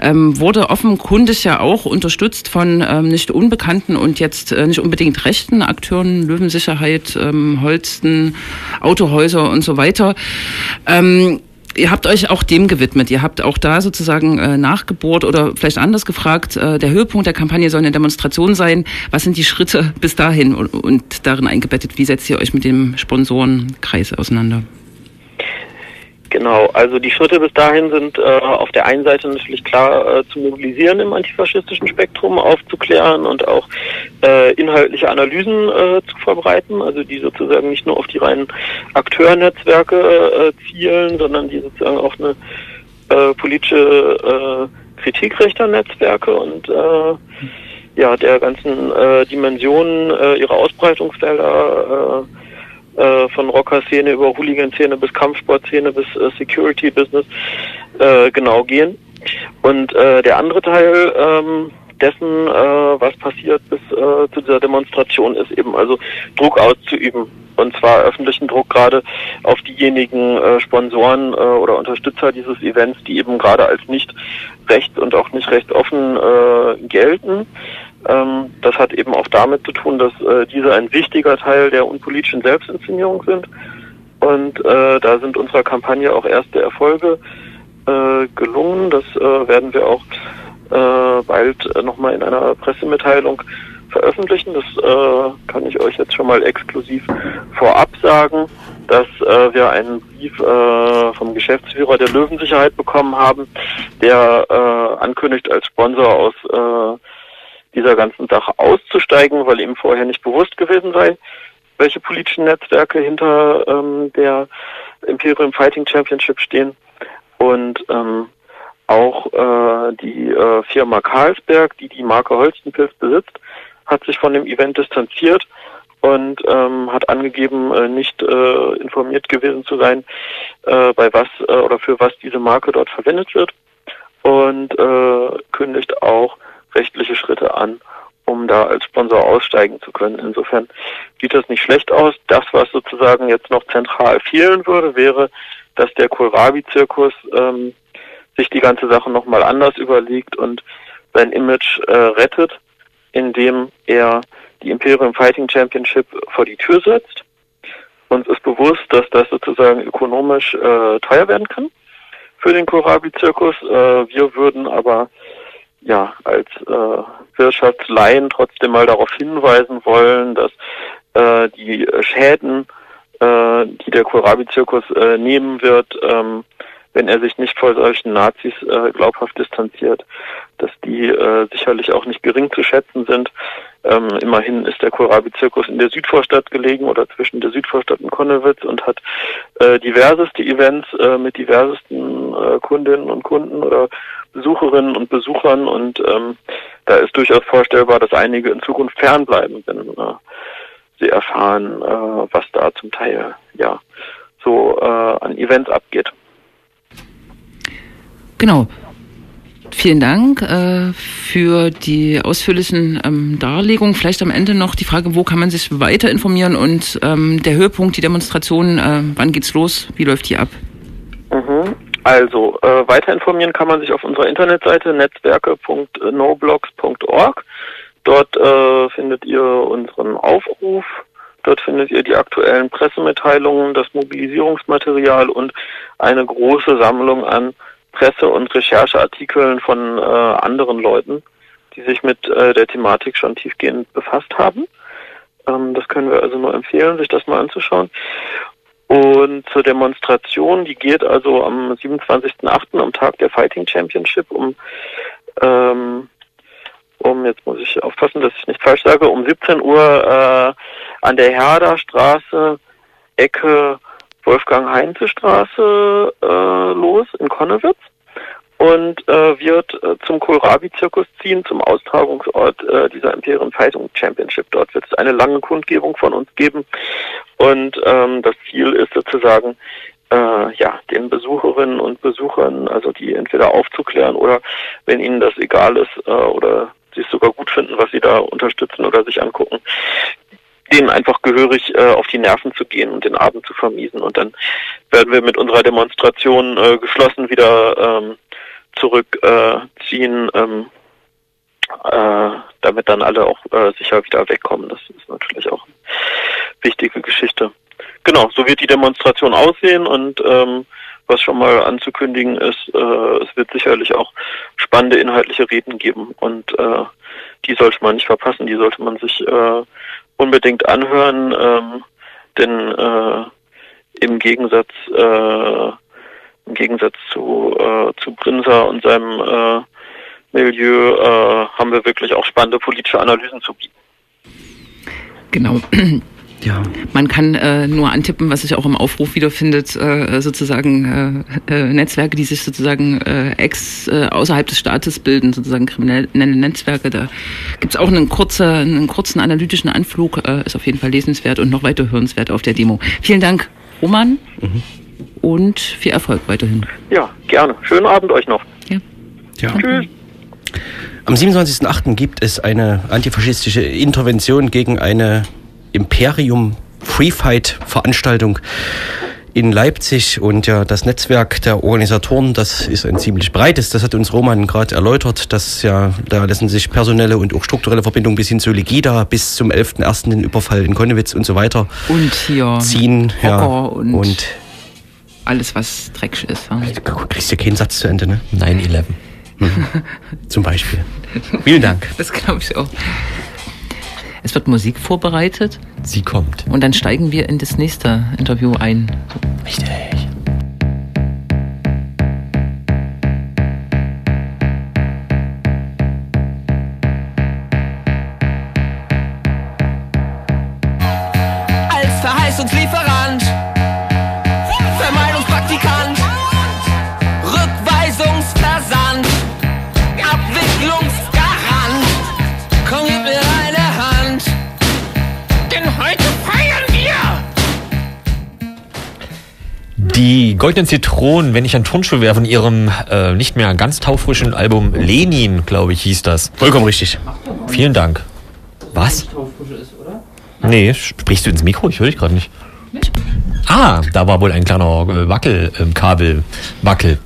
[SPEAKER 2] ähm, wurde offenkundig ja auch unterstützt von ähm, nicht unbekannten und jetzt äh, nicht unbedingt rechten Akteuren, Löwensicherheit, ähm, Holsten, Autohäuser und so weiter. Ähm, Ihr habt euch auch dem gewidmet. Ihr habt auch da sozusagen äh, nachgebohrt oder vielleicht anders gefragt. Äh, der Höhepunkt der Kampagne soll eine Demonstration sein. Was sind die Schritte bis dahin und, und darin eingebettet? Wie setzt ihr euch mit dem Sponsorenkreis auseinander?
[SPEAKER 4] Genau, also die Schritte bis dahin sind äh, auf der einen Seite natürlich klar äh, zu mobilisieren im antifaschistischen Spektrum, aufzuklären und auch äh, inhaltliche Analysen äh, zu verbreiten, also die sozusagen nicht nur auf die reinen Akteurnetzwerke äh, zielen, sondern die sozusagen auch eine äh, politische äh, Kritik rechter Netzwerke und äh, ja der ganzen äh, Dimensionen äh, ihrer Ausbreitungsfelder äh, von Rocker-Szene über Hooligan-Szene bis Kampfsport-Szene bis äh, Security-Business äh, genau gehen. Und äh, der andere Teil ähm, dessen, äh, was passiert bis äh, zu dieser Demonstration, ist eben also Druck auszuüben. Und zwar öffentlichen Druck gerade auf diejenigen äh, Sponsoren äh, oder Unterstützer dieses Events, die eben gerade als nicht recht und auch nicht recht offen äh, gelten. Ähm, das hat eben auch damit zu tun, dass äh, diese ein wichtiger Teil der unpolitischen Selbstinszenierung sind. Und äh, da sind unserer Kampagne auch erste Erfolge äh, gelungen. Das äh, werden wir auch äh, bald äh, nochmal in einer Pressemitteilung veröffentlichen. Das kann ich euch jetzt schon mal exklusiv vorab sagen, dass wir einen Brief vom Geschäftsführer der Löwensicherheit bekommen haben, der ankündigt als Sponsor aus dieser ganzen Sache auszusteigen, weil ihm vorher nicht bewusst gewesen sei, welche politischen Netzwerke hinter ähm, der Imperium Fighting Championship stehen. Und ähm, auch äh, die äh, Firma Carlsberg, die die Marke Holstenpilz besitzt, hat sich von dem Event distanziert und ähm, hat angegeben, äh, nicht äh, informiert gewesen zu sein, äh, bei was äh, oder für was diese Marke dort verwendet wird und äh, kündigt auch rechtliche Schritte an, um da als Sponsor aussteigen zu können. Insofern sieht das nicht schlecht aus. Das, was sozusagen jetzt noch zentral fehlen würde, wäre, dass der Kohlrabi-Zirkus ähm, sich die ganze Sache nochmal anders überlegt und sein Image äh, rettet, indem er die Imperium Fighting Championship vor die Tür setzt. Uns ist bewusst, dass das sozusagen ökonomisch äh, teuer werden kann für den Kohlrabi-Zirkus. Äh, wir würden aber ja, als äh, Wirtschaftsleien trotzdem mal darauf hinweisen wollen, dass äh, die Schäden, äh, die der Kohlrabi-Zirkus äh, nehmen wird, ähm, wenn er sich nicht vor solchen Nazis äh, glaubhaft distanziert, dass die äh, sicherlich auch nicht gering zu schätzen sind. Ähm, immerhin ist der Kohlrabi-Zirkus in der Südvorstadt gelegen oder zwischen der Südvorstadt und Konnewitz und hat äh, diverseste Events äh, mit diversesten äh, Kundinnen und Kunden oder Besucherinnen und Besuchern und ähm, da ist durchaus vorstellbar, dass einige in Zukunft fernbleiben, wenn äh, sie erfahren, äh, was da zum Teil ja so äh, an Events abgeht.
[SPEAKER 2] Genau. Vielen Dank äh, für die ausführlichen ähm, Darlegungen. Vielleicht am Ende noch die Frage, wo kann man sich weiter informieren und ähm, der Höhepunkt, die Demonstration, äh, wann geht's los, wie läuft die ab?
[SPEAKER 4] Mhm. Also, äh, weiter informieren kann man sich auf unserer Internetseite netzwerke.noblogs.org. Dort äh, findet ihr unseren Aufruf, dort findet ihr die aktuellen Pressemitteilungen, das Mobilisierungsmaterial und eine große Sammlung an Presse- und Rechercheartikeln von äh, anderen Leuten, die sich mit äh, der Thematik schon tiefgehend befasst haben. Ähm, das können wir also nur empfehlen, sich das mal anzuschauen. Und zur Demonstration, die geht also am 27.08. am Tag der Fighting Championship um, ähm, um, jetzt muss ich aufpassen, dass ich nicht falsch sage, um 17 Uhr äh, an der Herder Straße, Ecke Wolfgang-Heinze-Straße äh, los in Konnewitz und äh, wird äh, zum Kohlrabi-Zirkus ziehen, zum Austragungsort äh, dieser Imperium Fighting Championship. Dort wird es eine lange Kundgebung von uns geben und ähm, das Ziel ist sozusagen, äh, ja, den Besucherinnen und Besuchern, also die entweder aufzuklären oder wenn ihnen das egal ist äh, oder sie es sogar gut finden, was sie da unterstützen oder sich angucken, denen einfach gehörig äh, auf die Nerven zu gehen und den Abend zu vermiesen. Und dann werden wir mit unserer Demonstration äh, geschlossen wieder ähm, zurückziehen, ähm, äh, damit dann alle auch äh, sicher wieder wegkommen. Das ist natürlich auch eine wichtige Geschichte. Genau, so wird die Demonstration aussehen und ähm, was schon mal anzukündigen ist, äh, es wird sicherlich auch spannende inhaltliche Reden geben und äh, die sollte man nicht verpassen, die sollte man sich äh, unbedingt anhören, ähm, denn äh, im Gegensatz äh, im Gegensatz zu, äh, zu Brinser und seinem äh, Milieu äh, haben wir wirklich auch spannende politische Analysen zu bieten.
[SPEAKER 2] Genau. Ja. Man kann äh, nur antippen, was sich auch im Aufruf wiederfindet, äh, sozusagen äh, äh, Netzwerke, die sich sozusagen äh, ex äh, außerhalb des Staates bilden, sozusagen kriminelle Netzwerke. Da gibt's auch einen, kurze, einen kurzen analytischen Anflug, äh, ist auf jeden Fall lesenswert und noch weiter hörenswert auf der Demo. Vielen Dank, Roman. Mhm und viel Erfolg weiterhin.
[SPEAKER 4] Ja, gerne. Schönen Abend euch noch.
[SPEAKER 1] Ja. ja. Tschüss. Am 27.08. gibt es eine antifaschistische Intervention gegen eine Imperium Free Fight Veranstaltung in Leipzig und ja das Netzwerk der Organisatoren, das ist ein ziemlich breites, das hat uns Roman gerade erläutert, dass ja da lassen sich personelle und auch strukturelle Verbindungen bis hin zu Legida bis zum 11.01. den Überfall in Konnewitz und so weiter
[SPEAKER 2] und hier
[SPEAKER 1] ziehen ja,
[SPEAKER 2] und, und alles, was dreckig ist. Ja.
[SPEAKER 1] Du kriegst ja keinen Satz zu Ende, ne?
[SPEAKER 3] 9-11.
[SPEAKER 1] Mhm. Zum Beispiel. Vielen Dank.
[SPEAKER 2] Das glaube ich auch. Es wird Musik vorbereitet.
[SPEAKER 3] Sie kommt.
[SPEAKER 2] Und dann steigen wir in das nächste Interview ein.
[SPEAKER 3] Richtig.
[SPEAKER 5] Als Verheißungslieferant
[SPEAKER 3] Die Goldenen Zitronen, wenn ich an Turnschuh wäre, von ihrem äh, nicht mehr ganz taufrischen Album Lenin, glaube ich, hieß das.
[SPEAKER 1] Vollkommen richtig.
[SPEAKER 3] Vielen Dank. Was? Nee, sprichst du ins Mikro? Ich höre dich gerade nicht. Ah, da war wohl ein kleiner äh, Wackelkabel. Ähm, Wackel.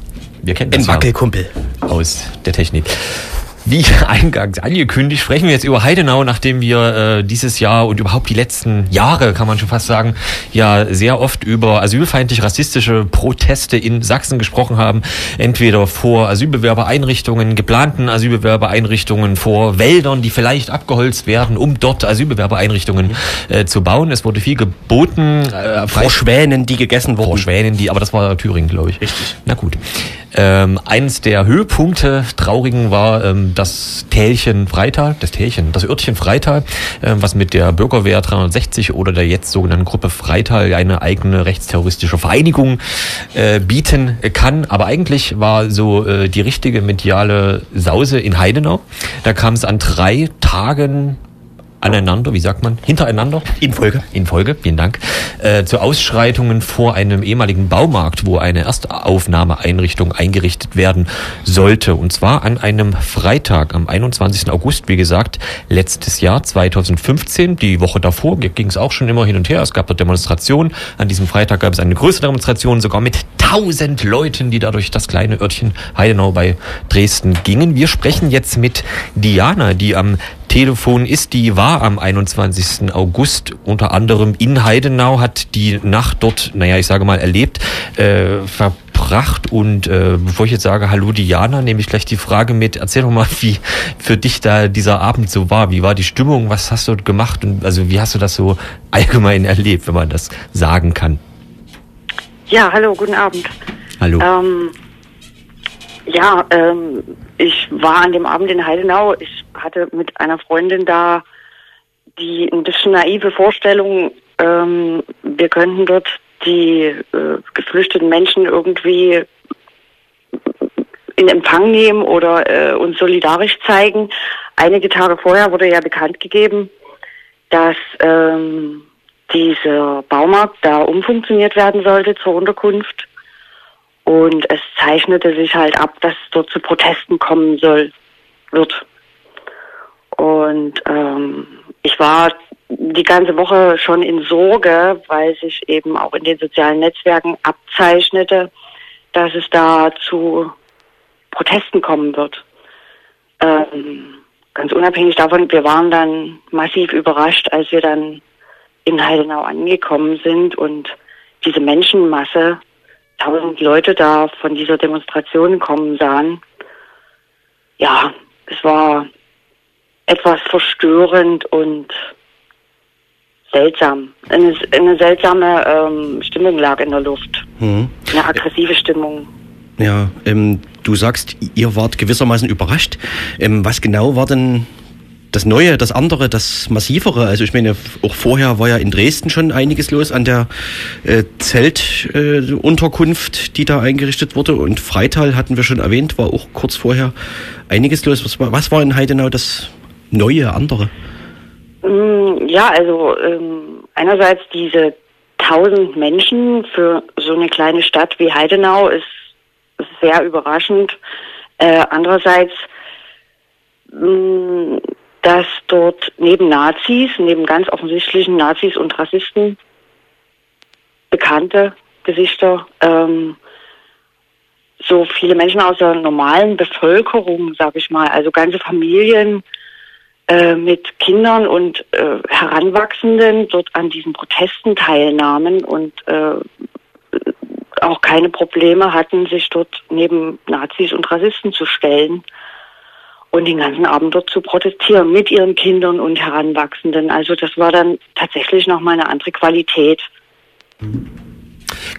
[SPEAKER 1] Wir kennen das Ein Wackelkumpel.
[SPEAKER 3] Aus der Technik. Wie eingangs angekündigt, sprechen wir jetzt über Heidenau, nachdem wir äh, dieses Jahr und überhaupt die letzten Jahre, kann man schon fast sagen, ja sehr oft über asylfeindlich-rassistische Proteste in Sachsen gesprochen haben. Entweder vor Asylbewerbereinrichtungen, geplanten Asylbewerbereinrichtungen, vor Wäldern, die vielleicht abgeholzt werden, um dort Asylbewerbereinrichtungen äh, zu bauen. Es wurde viel geboten.
[SPEAKER 1] Äh, vor Schwänen, die gegessen wurden. Vor
[SPEAKER 3] Schwänen, die, aber das war Thüringen, glaube ich.
[SPEAKER 1] Richtig.
[SPEAKER 3] Na gut. Ähm, eines der Höhepunkte traurigen war ähm, das Tälchen Freital, das Tälchen, das Örtchen Freital, äh, was mit der Bürgerwehr 360 oder der jetzt sogenannten Gruppe Freital eine eigene rechtsterroristische Vereinigung äh, bieten kann. Aber eigentlich war so äh, die richtige mediale Sause in Heidenau. Da kam es an drei Tagen aneinander, wie sagt man, hintereinander.
[SPEAKER 1] In Folge.
[SPEAKER 3] In Folge, vielen Dank. Äh, zu Ausschreitungen vor einem ehemaligen Baumarkt, wo eine Erstaufnahmeeinrichtung eingerichtet werden sollte. Und zwar an einem Freitag, am 21. August, wie gesagt, letztes Jahr 2015. Die Woche davor ging es auch schon immer hin und her. Es gab dort Demonstrationen. An diesem Freitag gab es eine größere Demonstration, sogar mit tausend Leuten, die dadurch das kleine Örtchen Heidenau bei Dresden gingen. Wir sprechen jetzt mit Diana, die am Telefon ist, die war am 21. August unter anderem in Heidenau, hat die Nacht dort, naja, ich sage mal, erlebt, äh, verbracht. Und äh, bevor ich jetzt sage, hallo Diana, nehme ich gleich die Frage mit. Erzähl doch mal, wie für dich da dieser Abend so war. Wie war die Stimmung? Was hast du gemacht? Und also wie hast du das so allgemein erlebt, wenn man das sagen kann?
[SPEAKER 6] Ja, hallo, guten Abend.
[SPEAKER 1] Hallo.
[SPEAKER 6] Ähm, ja, ähm, ich war an dem Abend in Heidenau. Ich hatte mit einer Freundin da die ein bisschen naive Vorstellung, ähm, wir könnten dort die äh, geflüchteten Menschen irgendwie in Empfang nehmen oder äh, uns solidarisch zeigen. Einige Tage vorher wurde ja bekannt gegeben, dass ähm, dieser Baumarkt da umfunktioniert werden sollte zur Unterkunft. Und es zeichnete sich halt ab, dass es dort zu Protesten kommen soll, wird. Und ähm, ich war die ganze Woche schon in Sorge, weil sich eben auch in den sozialen Netzwerken abzeichnete, dass es da zu Protesten kommen wird. Ähm, ganz unabhängig davon, wir waren dann massiv überrascht, als wir dann in Heidenau angekommen sind und diese Menschenmasse, tausend Leute da von dieser Demonstration kommen sahen. Ja, es war etwas verstörend und seltsam. Eine, eine seltsame ähm, Stimmung lag in der Luft.
[SPEAKER 1] Hm.
[SPEAKER 6] Eine aggressive Stimmung.
[SPEAKER 1] Ja, ähm, du sagst, ihr wart gewissermaßen überrascht. Ähm, was genau war denn das Neue, das andere, das Massivere? Also ich meine, auch vorher war ja in Dresden schon einiges los an der äh, Zeltunterkunft, äh, die da eingerichtet wurde. Und Freital hatten wir schon erwähnt, war auch kurz vorher einiges los. Was was war in Heidenau das Neue, andere?
[SPEAKER 6] Mm, Ja, also ähm, einerseits diese tausend Menschen für so eine kleine Stadt wie Heidenau ist, sehr überraschend. Äh, andererseits, mh, dass dort neben Nazis, neben ganz offensichtlichen Nazis und Rassisten, bekannte Gesichter, ähm, so viele Menschen aus der normalen Bevölkerung, sag ich mal, also ganze Familien, äh, mit Kindern und äh, Heranwachsenden dort an diesen Protesten teilnahmen und äh, auch keine Probleme hatten, sich dort neben Nazis und Rassisten zu stellen und den ganzen Abend dort zu protestieren mit ihren Kindern und Heranwachsenden. Also das war dann tatsächlich nochmal eine andere Qualität.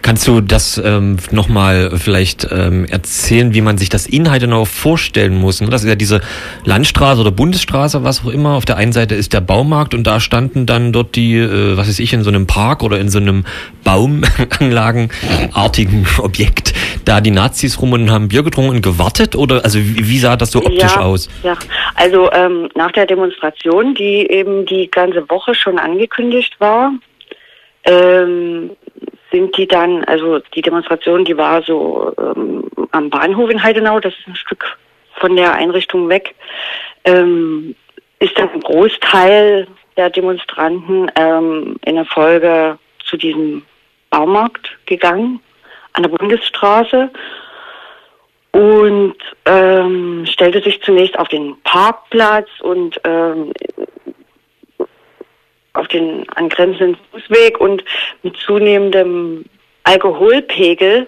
[SPEAKER 3] Kannst du das ähm, nochmal vielleicht ähm, erzählen, wie man sich das in Heidenau vorstellen muss? Ne? Das ist ja diese Landstraße oder Bundesstraße, was auch immer. Auf der einen Seite ist der Baumarkt und da standen dann dort die, äh, was weiß ich, in so einem Park oder in so einem Baumanlagenartigen Objekt, da die Nazis rum und haben Bier getrunken und gewartet? Oder also wie, wie sah das so optisch
[SPEAKER 6] ja,
[SPEAKER 3] aus?
[SPEAKER 6] Ja, also ähm, nach der Demonstration, die eben die ganze Woche schon angekündigt war, ähm, sind die dann, also die Demonstration, die war so ähm, am Bahnhof in Heidenau, das ist ein Stück von der Einrichtung weg, ähm, ist dann ein Großteil der Demonstranten ähm, in der Folge zu diesem Baumarkt gegangen, an der Bundesstraße und ähm, stellte sich zunächst auf den Parkplatz und ähm, auf den angrenzenden Fußweg und mit zunehmendem Alkoholpegel,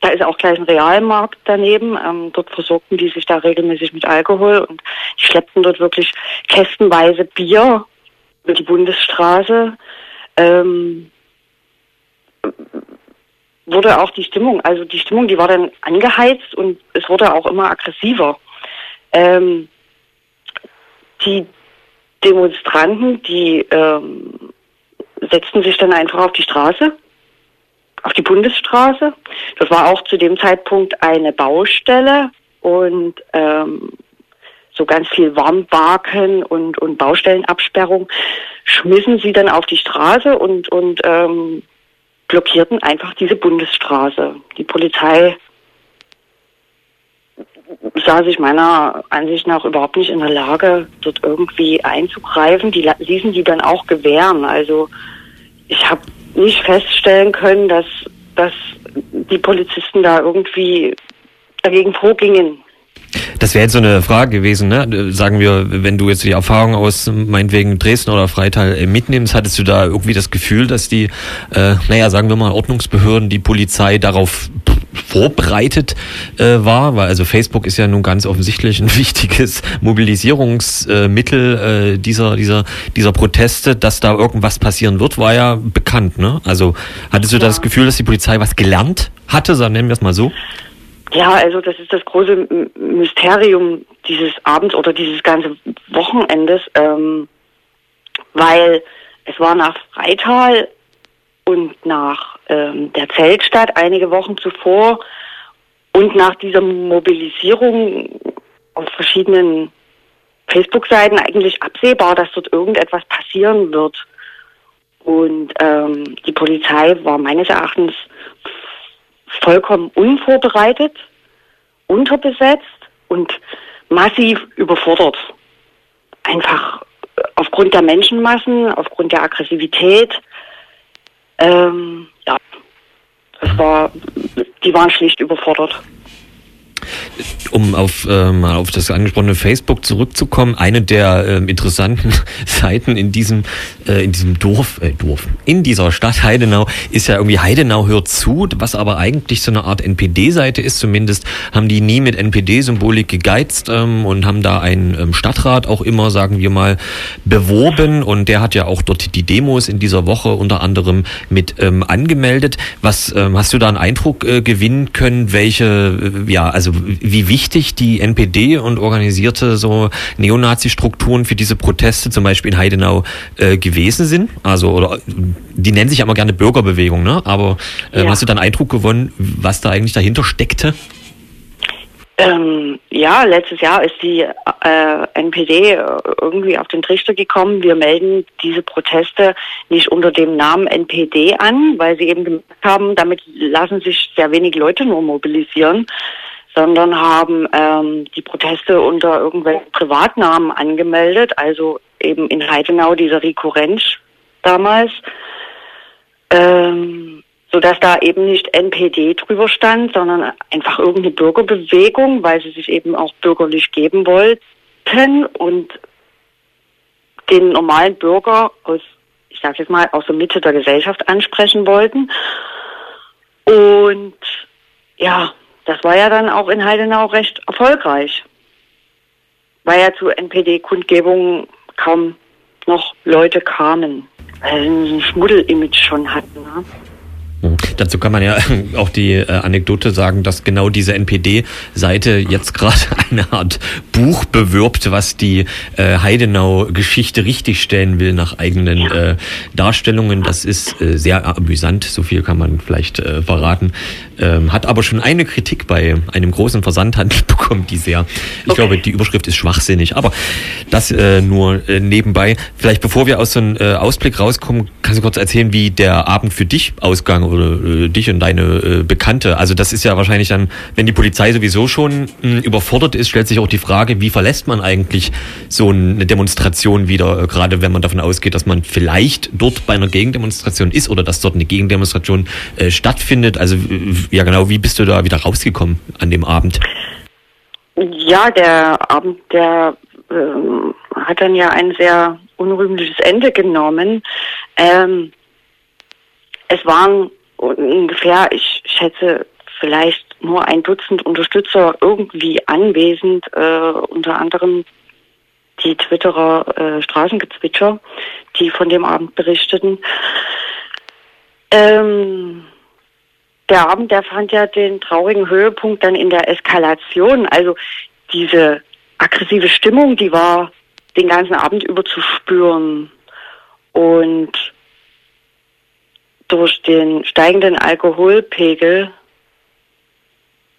[SPEAKER 6] da ist auch gleich ein Realmarkt daneben, ähm, dort versorgten die sich da regelmäßig mit Alkohol und die schleppten dort wirklich kästenweise Bier über die Bundesstraße. Ähm, wurde auch die Stimmung, also die Stimmung, die war dann angeheizt und es wurde auch immer aggressiver. Ähm, die Demonstranten, die ähm, setzten sich dann einfach auf die Straße, auf die Bundesstraße. Das war auch zu dem Zeitpunkt eine Baustelle und ähm, so ganz viel Warmbarken und, und Baustellenabsperrung schmissen sie dann auf die Straße und, und ähm, blockierten einfach diese Bundesstraße. Die Polizei sah sich meiner Ansicht nach überhaupt nicht in der Lage, dort irgendwie einzugreifen. Die ließen die dann auch gewähren. Also ich habe nicht feststellen können, dass, dass die Polizisten da irgendwie dagegen vorgingen.
[SPEAKER 3] Das wäre jetzt so eine Frage gewesen, ne? Sagen wir, wenn du jetzt die Erfahrung aus meinetwegen Dresden oder Freital äh, mitnimmst, hattest du da irgendwie das Gefühl, dass die, äh, naja, sagen wir mal, Ordnungsbehörden, die Polizei darauf vorbereitet äh, war, weil also Facebook ist ja nun ganz offensichtlich ein wichtiges Mobilisierungsmittel äh, dieser dieser dieser Proteste, dass da irgendwas passieren wird, war ja bekannt. Ne? Also hattest du ja. das Gefühl, dass die Polizei was gelernt hatte, so nennen wir es mal so?
[SPEAKER 6] Ja, also das ist das große Mysterium dieses Abends oder dieses ganze Wochenendes, ähm, weil es war nach Freital und nach ähm, der Zeltstadt einige Wochen zuvor und nach dieser Mobilisierung auf verschiedenen Facebook-Seiten eigentlich absehbar, dass dort irgendetwas passieren wird. Und ähm, die Polizei war meines Erachtens vollkommen unvorbereitet, unterbesetzt und massiv überfordert. Einfach aufgrund der Menschenmassen, aufgrund der Aggressivität. Ähm, das war, die waren schlicht überfordert
[SPEAKER 3] um auf äh, mal auf das angesprochene Facebook zurückzukommen, eine der äh, interessanten Seiten in diesem äh, in diesem Dorf, äh, Dorf, in dieser Stadt Heidenau ist ja irgendwie Heidenau hört zu, was aber eigentlich so eine Art NPD-Seite ist. Zumindest haben die nie mit NPD-Symbolik gegeizt ähm, und haben da einen ähm, Stadtrat auch immer, sagen wir mal, beworben und der hat ja auch dort die Demos in dieser Woche unter anderem mit ähm, angemeldet. Was ähm, hast du da einen Eindruck äh, gewinnen können, welche äh, ja also wie wichtig die NPD und organisierte so Neonazi-Strukturen für diese Proteste zum Beispiel in Heidenau äh, gewesen sind. Also, oder die nennen sich ja immer gerne Bürgerbewegung, ne? Aber äh, ja. hast du dann Eindruck gewonnen, was da eigentlich dahinter steckte?
[SPEAKER 6] Ähm, ja, letztes Jahr ist die äh, NPD äh, irgendwie auf den Trichter gekommen. Wir melden diese Proteste nicht unter dem Namen NPD an, weil sie eben gemerkt haben, damit lassen sich sehr wenig Leute nur mobilisieren sondern haben ähm, die Proteste unter irgendwelchen Privatnamen angemeldet, also eben in Heidenau dieser Rico Rentsch damals, ähm, sodass da eben nicht NPD drüber stand, sondern einfach irgendeine Bürgerbewegung, weil sie sich eben auch bürgerlich geben wollten und den normalen Bürger aus, ich sage jetzt mal, aus der Mitte der Gesellschaft ansprechen wollten. Und ja, das war ja dann auch in Heidenau recht erfolgreich, weil ja zu NPD-Kundgebungen kaum noch Leute kamen, weil sie ein Schmuddel-Image schon hatten. Ne?
[SPEAKER 3] Mhm. Dazu kann man ja auch die äh, Anekdote sagen, dass genau diese NPD-Seite jetzt gerade eine Art Buch bewirbt, was die äh, Heidenau-Geschichte richtigstellen will nach eigenen äh, Darstellungen. Das ist äh, sehr amüsant, so viel kann man vielleicht äh, verraten. Ähm, hat aber schon eine Kritik bei einem großen Versandhandel bekommen, die sehr, ich okay. glaube, die Überschrift ist schwachsinnig, aber das äh, nur äh, nebenbei. Vielleicht bevor wir aus so einem äh, Ausblick rauskommen, kannst du kurz erzählen, wie der Abend für dich ausgang oder äh, dich und deine äh, Bekannte. Also das ist ja wahrscheinlich dann, wenn die Polizei sowieso schon mh, überfordert ist, stellt sich auch die Frage, wie verlässt man eigentlich so eine Demonstration wieder, äh, gerade wenn man davon ausgeht, dass man vielleicht dort bei einer Gegendemonstration ist oder dass dort eine Gegendemonstration stattfindet. Also ja genau, wie bist du da wieder rausgekommen an dem Abend?
[SPEAKER 6] Ja, der Abend, der äh, hat dann ja ein sehr unrühmliches Ende genommen. Ähm, es waren ungefähr, ich schätze, vielleicht nur ein Dutzend Unterstützer irgendwie anwesend, äh, unter anderem die Twitterer äh, Straßengezwitscher, die von dem Abend berichteten. Ähm, der Abend, der fand ja den traurigen Höhepunkt dann in der Eskalation. Also diese aggressive Stimmung, die war den ganzen Abend über zu spüren. Und durch den steigenden Alkoholpegel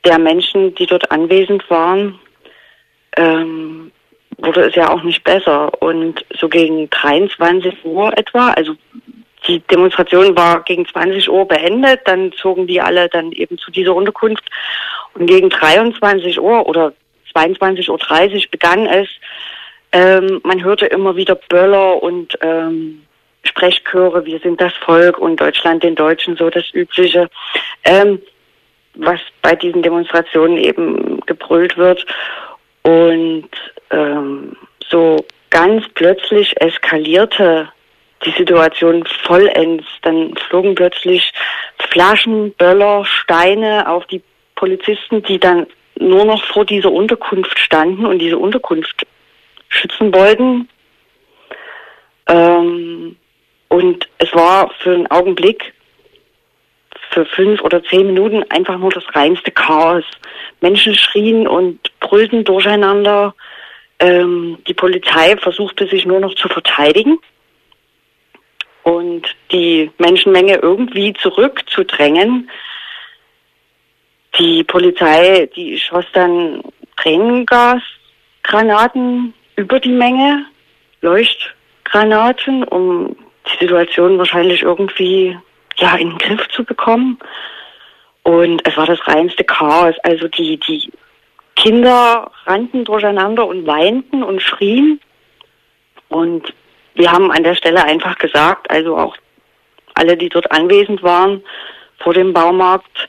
[SPEAKER 6] der Menschen, die dort anwesend waren, ähm, wurde es ja auch nicht besser. Und so gegen 23 Uhr etwa, also die Demonstration war gegen 20 Uhr beendet, dann zogen die alle dann eben zu dieser Unterkunft und gegen 23 Uhr oder 22.30 Uhr begann es. Ähm, man hörte immer wieder Böller und ähm, Sprechchöre, wir sind das Volk und Deutschland den Deutschen, so das Übliche, ähm, was bei diesen Demonstrationen eben gebrüllt wird. Und ähm, so ganz plötzlich eskalierte die Situation vollends. Dann flogen plötzlich Flaschen, Böller, Steine auf die Polizisten, die dann nur noch vor dieser Unterkunft standen und diese Unterkunft schützen wollten. Ähm, und es war für einen Augenblick, für fünf oder zehn Minuten einfach nur das reinste Chaos. Menschen schrien und brüllten durcheinander. Ähm, die Polizei versuchte sich nur noch zu verteidigen und die Menschenmenge irgendwie zurückzudrängen. Die Polizei, die schoss dann Tränengasgranaten über die Menge, Leuchtgranaten, um die Situation wahrscheinlich irgendwie ja in den Griff zu bekommen. Und es war das reinste Chaos. Also die, die Kinder rannten durcheinander und weinten und schrien. Und wir haben an der Stelle einfach gesagt, also auch alle, die dort anwesend waren vor dem Baumarkt,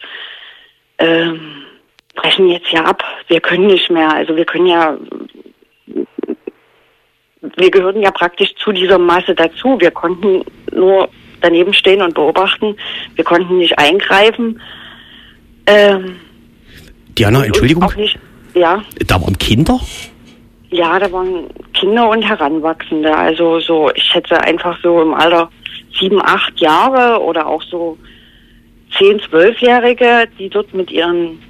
[SPEAKER 6] ähm, brechen jetzt ja ab. Wir können nicht mehr. Also wir können ja, wir gehörten ja praktisch zu dieser Masse dazu. Wir konnten nur daneben stehen und beobachten. Wir konnten nicht eingreifen. Ähm,
[SPEAKER 1] Diana, Entschuldigung.
[SPEAKER 6] Auch nicht, ja.
[SPEAKER 1] Da waren Kinder?
[SPEAKER 6] Ja, da waren Kinder und Heranwachsende. Also so, ich schätze einfach so im Alter sieben, acht Jahre oder auch so zehn, zwölfjährige, die dort mit ihren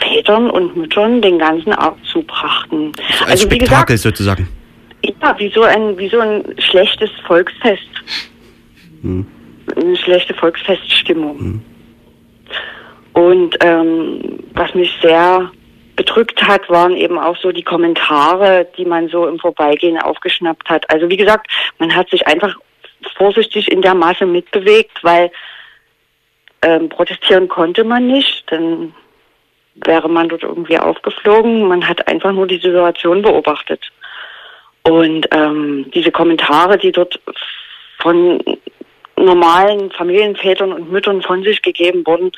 [SPEAKER 6] Vätern und Müttern den ganzen Abend zubrachten.
[SPEAKER 1] Als also, Spektakel gesagt, sozusagen.
[SPEAKER 6] Ja, wie so ein, wie so ein schlechtes Volksfest. Hm. Eine schlechte Volksfeststimmung. Hm. Und ähm, was mich sehr bedrückt hat, waren eben auch so die Kommentare, die man so im Vorbeigehen aufgeschnappt hat. Also wie gesagt, man hat sich einfach vorsichtig in der Masse mitbewegt, weil ähm, protestieren konnte man nicht, dann wäre man dort irgendwie aufgeflogen. Man hat einfach nur die Situation beobachtet. Und ähm, diese Kommentare, die dort von normalen Familienvätern und Müttern von sich gegeben wurden,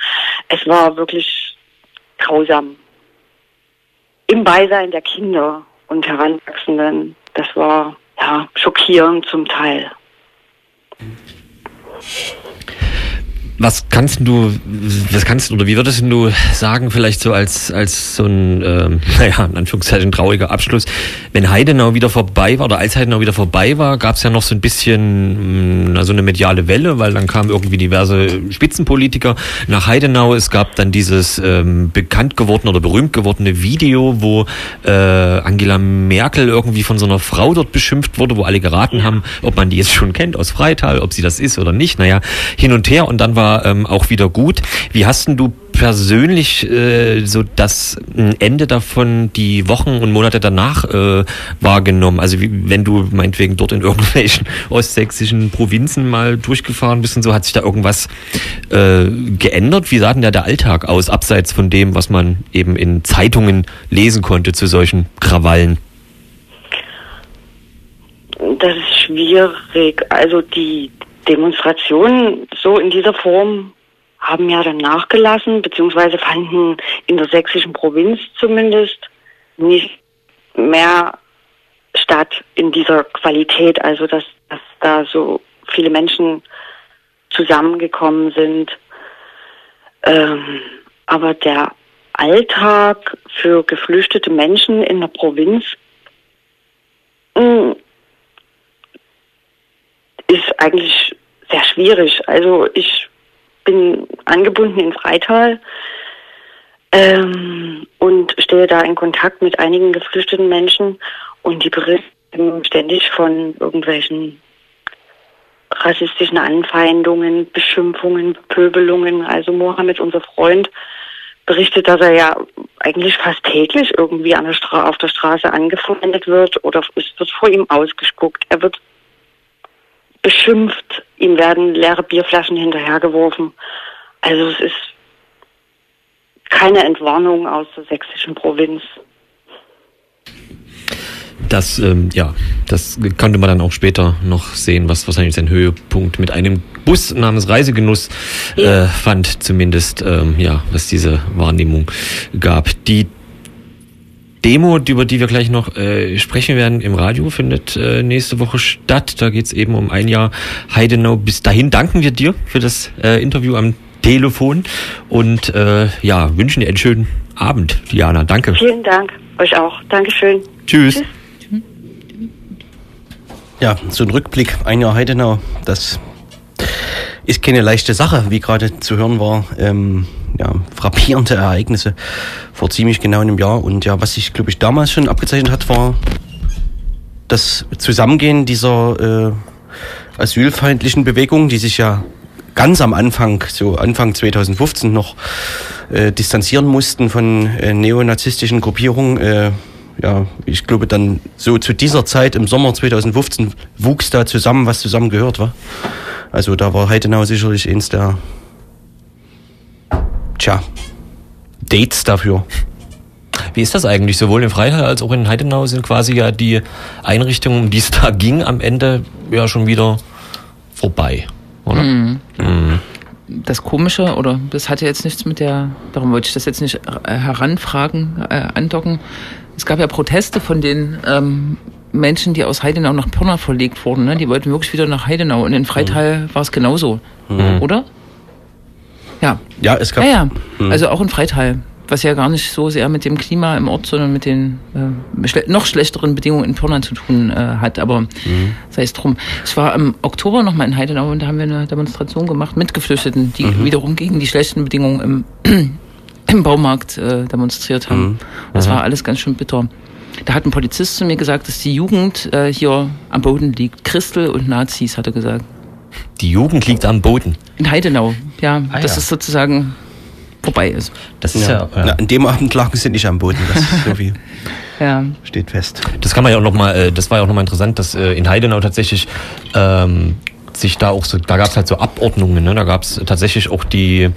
[SPEAKER 6] es war wirklich grausam im Beisein der Kinder und Heranwachsenden. Das war ja schockierend zum Teil.
[SPEAKER 3] Was kannst du, was kannst oder wie würdest du sagen, vielleicht so als, als so ein, ähm, naja, in Anführungszeichen trauriger Abschluss, wenn Heidenau wieder vorbei war, oder als Heidenau wieder vorbei war, gab es ja noch so ein bisschen, na, so eine mediale Welle, weil dann kamen irgendwie diverse Spitzenpolitiker nach Heidenau. Es gab dann dieses ähm, bekannt gewordene oder berühmt gewordene Video, wo äh, Angela Merkel irgendwie von so einer Frau dort beschimpft wurde, wo alle geraten haben, ob man die jetzt schon kennt aus Freital, ob sie das ist oder nicht. Naja, hin und her und dann war ähm, auch wieder gut. Wie hast denn du persönlich äh, so das Ende davon die Wochen und Monate danach äh, wahrgenommen? Also wie, wenn du meinetwegen dort in irgendwelchen ostsächsischen Provinzen mal durchgefahren bist und so, hat sich da irgendwas äh, geändert? Wie sah denn da der Alltag aus, abseits von dem, was man eben in Zeitungen lesen konnte zu solchen Krawallen?
[SPEAKER 6] Das ist schwierig. Also die Demonstrationen so in dieser Form haben ja dann nachgelassen, beziehungsweise fanden in der sächsischen Provinz zumindest nicht mehr statt in dieser Qualität, also dass, dass da so viele Menschen zusammengekommen sind. Ähm, aber der Alltag für geflüchtete Menschen in der Provinz mh, hm, ist eigentlich sehr schwierig. Also ich bin angebunden in Freital ähm, und stehe da in Kontakt mit einigen geflüchteten Menschen und die berichten ständig von irgendwelchen rassistischen Anfeindungen, Beschimpfungen, Pöbelungen. Also Mohammed, unser Freund, berichtet, dass er ja eigentlich fast täglich irgendwie an der auf der Straße angefeindet wird oder es wird vor ihm ausgespuckt. Er wird beschimpft, ihm werden leere Bierflaschen hinterhergeworfen. Also es ist keine Entwarnung aus der sächsischen Provinz.
[SPEAKER 3] Das, ähm, ja, das konnte man dann auch später noch sehen, was wahrscheinlich sein Höhepunkt mit einem Bus namens Reisegenuss äh, fand, zumindest, ähm, ja, was diese Wahrnehmung gab. Die Demo, über die wir gleich noch äh, sprechen werden im Radio, findet äh, nächste Woche statt. Da geht's eben um ein Jahr Heidenau. Bis dahin danken wir dir für das äh, Interview am Telefon und äh, ja, wünschen dir einen schönen Abend, Diana. Danke.
[SPEAKER 6] Vielen Dank. Euch auch. Dankeschön.
[SPEAKER 3] Tschüss.
[SPEAKER 6] Tschüss.
[SPEAKER 1] Ja, so ein Rückblick, ein Jahr Heidenau, das ist keine leichte Sache, wie gerade zu hören war. Ähm, ja, frappierende Ereignisse vor ziemlich genau einem Jahr. Und ja, was sich, glaube ich, damals schon abgezeichnet hat, war das Zusammengehen dieser äh, asylfeindlichen Bewegung, die sich ja ganz am Anfang, so Anfang 2015 noch äh, distanzieren mussten von äh, neonazistischen Gruppierungen. Äh, ja, ich glaube dann so zu dieser Zeit im Sommer 2015 wuchs da zusammen, was zusammengehört war. Also da war Heidenau sicherlich eins der, tja, Dates dafür.
[SPEAKER 3] Wie ist das eigentlich? Sowohl in Freital als auch in Heidenau sind quasi ja die Einrichtungen, um die es da ging, am Ende ja schon wieder vorbei, oder?
[SPEAKER 2] Mhm.
[SPEAKER 3] Mhm.
[SPEAKER 2] Das Komische, oder das hatte jetzt nichts mit der, darum wollte ich das jetzt nicht heranfragen, äh, andocken. Es gab ja Proteste von den ähm, Menschen, die aus Heidenau nach Pirna verlegt wurden. Ne? Die wollten wirklich wieder nach Heidenau. Und in Freital war es genauso,
[SPEAKER 3] Mhm.
[SPEAKER 2] oder? Ja.
[SPEAKER 1] Ja, es gab.
[SPEAKER 2] Ja, ja.
[SPEAKER 1] Mhm.
[SPEAKER 2] Also auch in Freital. Was ja gar nicht so sehr mit dem Klima im Ort, sondern mit den äh, schle noch schlechteren Bedingungen in Pirna zu tun äh, hat. Aber sei es drum. Ich war im Oktober nochmal in Heidenau und da haben wir eine Demonstration gemacht mit Geflüchteten, die wiederum gegen die schlechten Bedingungen im, im Baumarkt äh, demonstriert haben. Das war alles ganz schön bitter. Da hat ein Polizist zu mir gesagt, dass die Jugend äh, hier am Boden liegt. Christel und Nazis, hat er gesagt.
[SPEAKER 3] Die Jugend liegt am Boden.
[SPEAKER 2] In Heidenau, ja.
[SPEAKER 3] Ah,
[SPEAKER 2] dass
[SPEAKER 3] ja.
[SPEAKER 2] es sozusagen vorbei ist.
[SPEAKER 3] Das ist ja,
[SPEAKER 1] Ja. Na, an dem Abend lagen sie nicht am Boden, das ist so viel
[SPEAKER 2] Ja.
[SPEAKER 1] steht fest.
[SPEAKER 3] Das kann man ja auch noch mal, äh, das war ja auch nochmal interessant, dass äh, in Heidenau tatsächlich ähm, sich da auch so, da gab es halt so Abordnungen, ne? da gab es tatsächlich auch die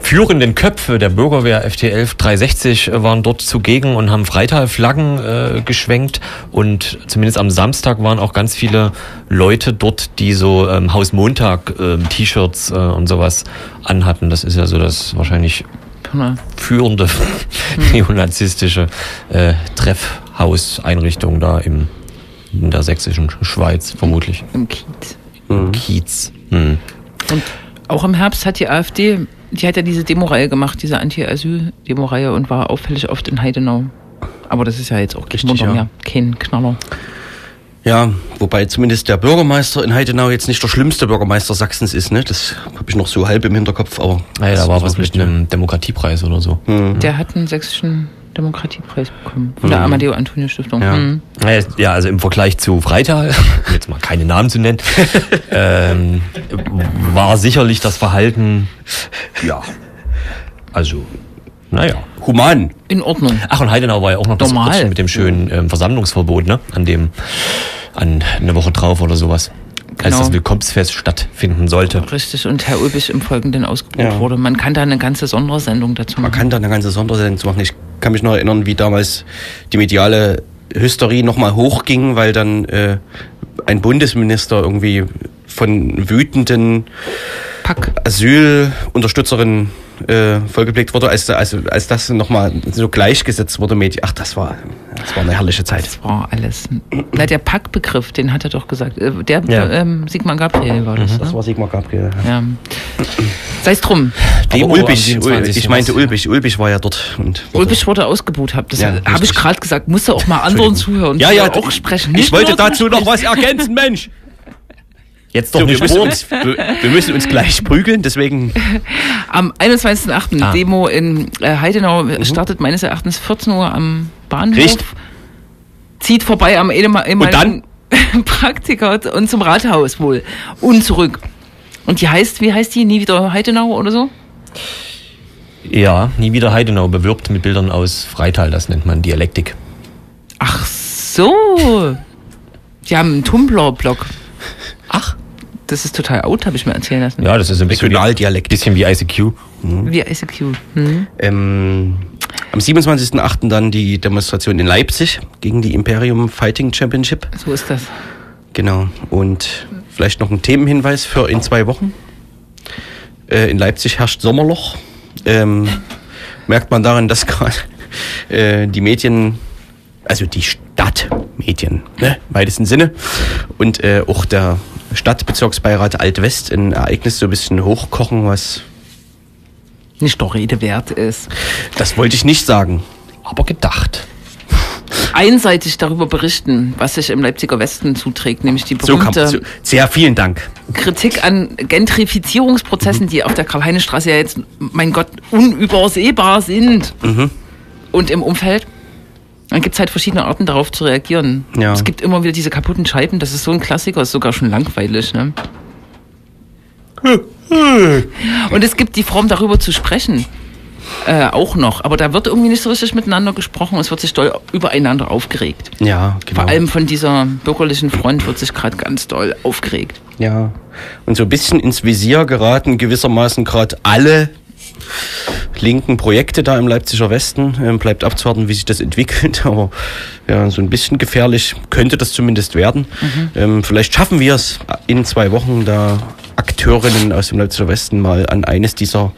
[SPEAKER 3] führenden Köpfe der Bürgerwehr FT 11360 waren dort zugegen und haben Freital-Flaggen äh, geschwenkt und zumindest am Samstag waren auch ganz viele Leute dort, die so ähm, Hausmontag ähm, T-Shirts äh, und sowas anhatten. Das ist ja so das wahrscheinlich
[SPEAKER 2] Pirna.
[SPEAKER 3] führende neonazistische äh, Treffhauseinrichtung da im, in der sächsischen Schweiz, vermutlich.
[SPEAKER 2] Im Kiez.
[SPEAKER 3] Kiez. Hm.
[SPEAKER 2] Und auch im Herbst hat die AfD, die hat ja diese Demoreihe gemacht, diese Anti-Asyl-Demoreihe und war auffällig oft in Heidenau. Aber das ist ja jetzt auch kein
[SPEAKER 1] Richtig, ja.
[SPEAKER 2] mehr. Kein Knaller.
[SPEAKER 1] Ja, wobei zumindest der Bürgermeister in Heidenau jetzt nicht der schlimmste Bürgermeister Sachsens ist, ne? Das habe ich noch so halb im Hinterkopf, aber.
[SPEAKER 3] Naja, da war was mit einem Demokratiepreis oder so.
[SPEAKER 2] Der hat einen sächsischen Demokratiepreis bekommen. Von der Amadeo Antonio Stiftung.
[SPEAKER 1] Ja.
[SPEAKER 2] Mhm.
[SPEAKER 3] Ja, also im Vergleich zu Freital, um jetzt mal keine Namen zu nennen, ähm, war sicherlich das Verhalten, ja, also, naja.
[SPEAKER 1] Human.
[SPEAKER 2] In Ordnung.
[SPEAKER 3] Ach, und Heidenau war ja auch noch das
[SPEAKER 2] Normal.
[SPEAKER 3] Örtchen mit dem schönen ähm, Versammlungsverbot, ne? An dem, an eine Woche drauf oder sowas. Als
[SPEAKER 2] Genau.
[SPEAKER 3] das Willkommensfest stattfinden sollte.
[SPEAKER 2] Richtig. Und Herr Ulbich im Folgenden ausgebucht
[SPEAKER 1] Ja.
[SPEAKER 2] wurde. Man kann da eine ganze Sondersendung dazu
[SPEAKER 1] Man
[SPEAKER 2] machen.
[SPEAKER 1] kann da eine ganze Sondersendung zu machen. Ich kann mich noch erinnern, wie damals die mediale Hysterie nochmal hochging, weil dann äh, ein Bundesminister irgendwie von wütenden
[SPEAKER 2] Pack.
[SPEAKER 1] Asylunterstützerinnen äh, vollgeblickt wurde, als, als, als das nochmal so gleichgesetzt wurde mit, ach, das war, das war eine herrliche Zeit.
[SPEAKER 2] Das war alles. Na, der Packbegriff, den hat er doch gesagt. Äh, Der
[SPEAKER 3] Ja.
[SPEAKER 2] ähm, Sigmar Gabriel war das.
[SPEAKER 1] Das war Sigmar Gabriel.
[SPEAKER 2] Ja. Sei es drum.
[SPEAKER 3] Am
[SPEAKER 1] Ulbich,
[SPEAKER 3] 27.
[SPEAKER 1] ich meinte? Ulbich, Ulbich war ja dort. Und wurde-
[SPEAKER 2] Ulbich wurde ausgebucht. Hab das
[SPEAKER 1] Ja,
[SPEAKER 2] habe ich gerade gesagt. Musste auch mal anderen zuhören.
[SPEAKER 1] Ja, ja,
[SPEAKER 2] auch sprechen.
[SPEAKER 1] Ich
[SPEAKER 2] Nicht
[SPEAKER 1] wollte dazu noch was ergänzen, Mensch.
[SPEAKER 3] Jetzt doch
[SPEAKER 1] So, wir,
[SPEAKER 3] nicht
[SPEAKER 1] müssen
[SPEAKER 3] bohren.
[SPEAKER 1] uns, wir, wir müssen uns gleich prügeln, deswegen.
[SPEAKER 2] Am 21.08.
[SPEAKER 3] Ah.
[SPEAKER 2] Demo in äh, Heidenau startet meines Erachtens 14 Uhr am Bahnhof.
[SPEAKER 1] Richtig.
[SPEAKER 2] Zieht vorbei am ehema- ehemaligen Praktiker und zum Rathaus wohl. Und zurück. Und die heißt, wie heißt die? Nie wieder Heidenau oder so?
[SPEAKER 3] Ja, nie wieder Heidenau bewirbt mit Bildern aus Freital, das nennt man Dialektik.
[SPEAKER 2] Ach so. Die haben einen Tumblr-Blog.
[SPEAKER 3] Ach.
[SPEAKER 2] Das ist total out, habe ich mir erzählen lassen.
[SPEAKER 3] Ja, das ist ein bisschen wie,
[SPEAKER 1] Regionaldialekt.
[SPEAKER 3] bisschen wie ICQ.
[SPEAKER 2] Wie ICQ. Hm?
[SPEAKER 1] Ähm, am 27.08. dann die Demonstration in Leipzig gegen die Imperium Fighting Championship.
[SPEAKER 2] So ist das.
[SPEAKER 1] Genau. Und vielleicht noch ein Themenhinweis für in zwei Wochen. Äh, in Leipzig herrscht Sommerloch. Ähm, merkt man daran, dass gerade äh, die Medien also die Stadtmedien, ne, im weitesten Sinne. Und äh, auch der Stadtbezirksbeirat Alt-West ein Ereignis so ein bisschen hochkochen, was,
[SPEAKER 2] Nicht doch Rede wert ist.
[SPEAKER 1] das wollte ich nicht sagen.
[SPEAKER 3] Aber gedacht.
[SPEAKER 2] Einseitig darüber berichten, was sich im Leipziger Westen zuträgt, nämlich die
[SPEAKER 1] So kam,
[SPEAKER 2] berühmte
[SPEAKER 1] so, sehr vielen Dank.
[SPEAKER 2] Kritik an Gentrifizierungsprozessen, die auf der Karl-Heine-Straße ja jetzt, mein Gott, unübersehbar sind. Und im Umfeld. Dann gibt es halt verschiedene Arten, darauf zu reagieren.
[SPEAKER 1] Ja.
[SPEAKER 2] Es gibt immer wieder diese kaputten Scheiben, das ist so ein Klassiker, ist sogar schon langweilig. Ne? Und es gibt die Form, darüber zu sprechen. Äh, auch noch. Aber da wird irgendwie nicht so richtig miteinander gesprochen. Es wird sich doll übereinander aufgeregt.
[SPEAKER 1] Ja, genau.
[SPEAKER 2] Vor allem von dieser bürgerlichen Front wird sich gerade ganz doll aufgeregt.
[SPEAKER 1] Ja. Und so ein bisschen ins Visier geraten gewissermaßen gerade alle linken Projekte da im Leipziger Westen. Ähm, bleibt abzuwarten, wie sich das entwickelt. Aber ja, so ein bisschen gefährlich könnte das zumindest werden. Ähm, vielleicht schaffen wir es in zwei Wochen, da Akteurinnen aus dem Leipziger Westen mal an eines dieser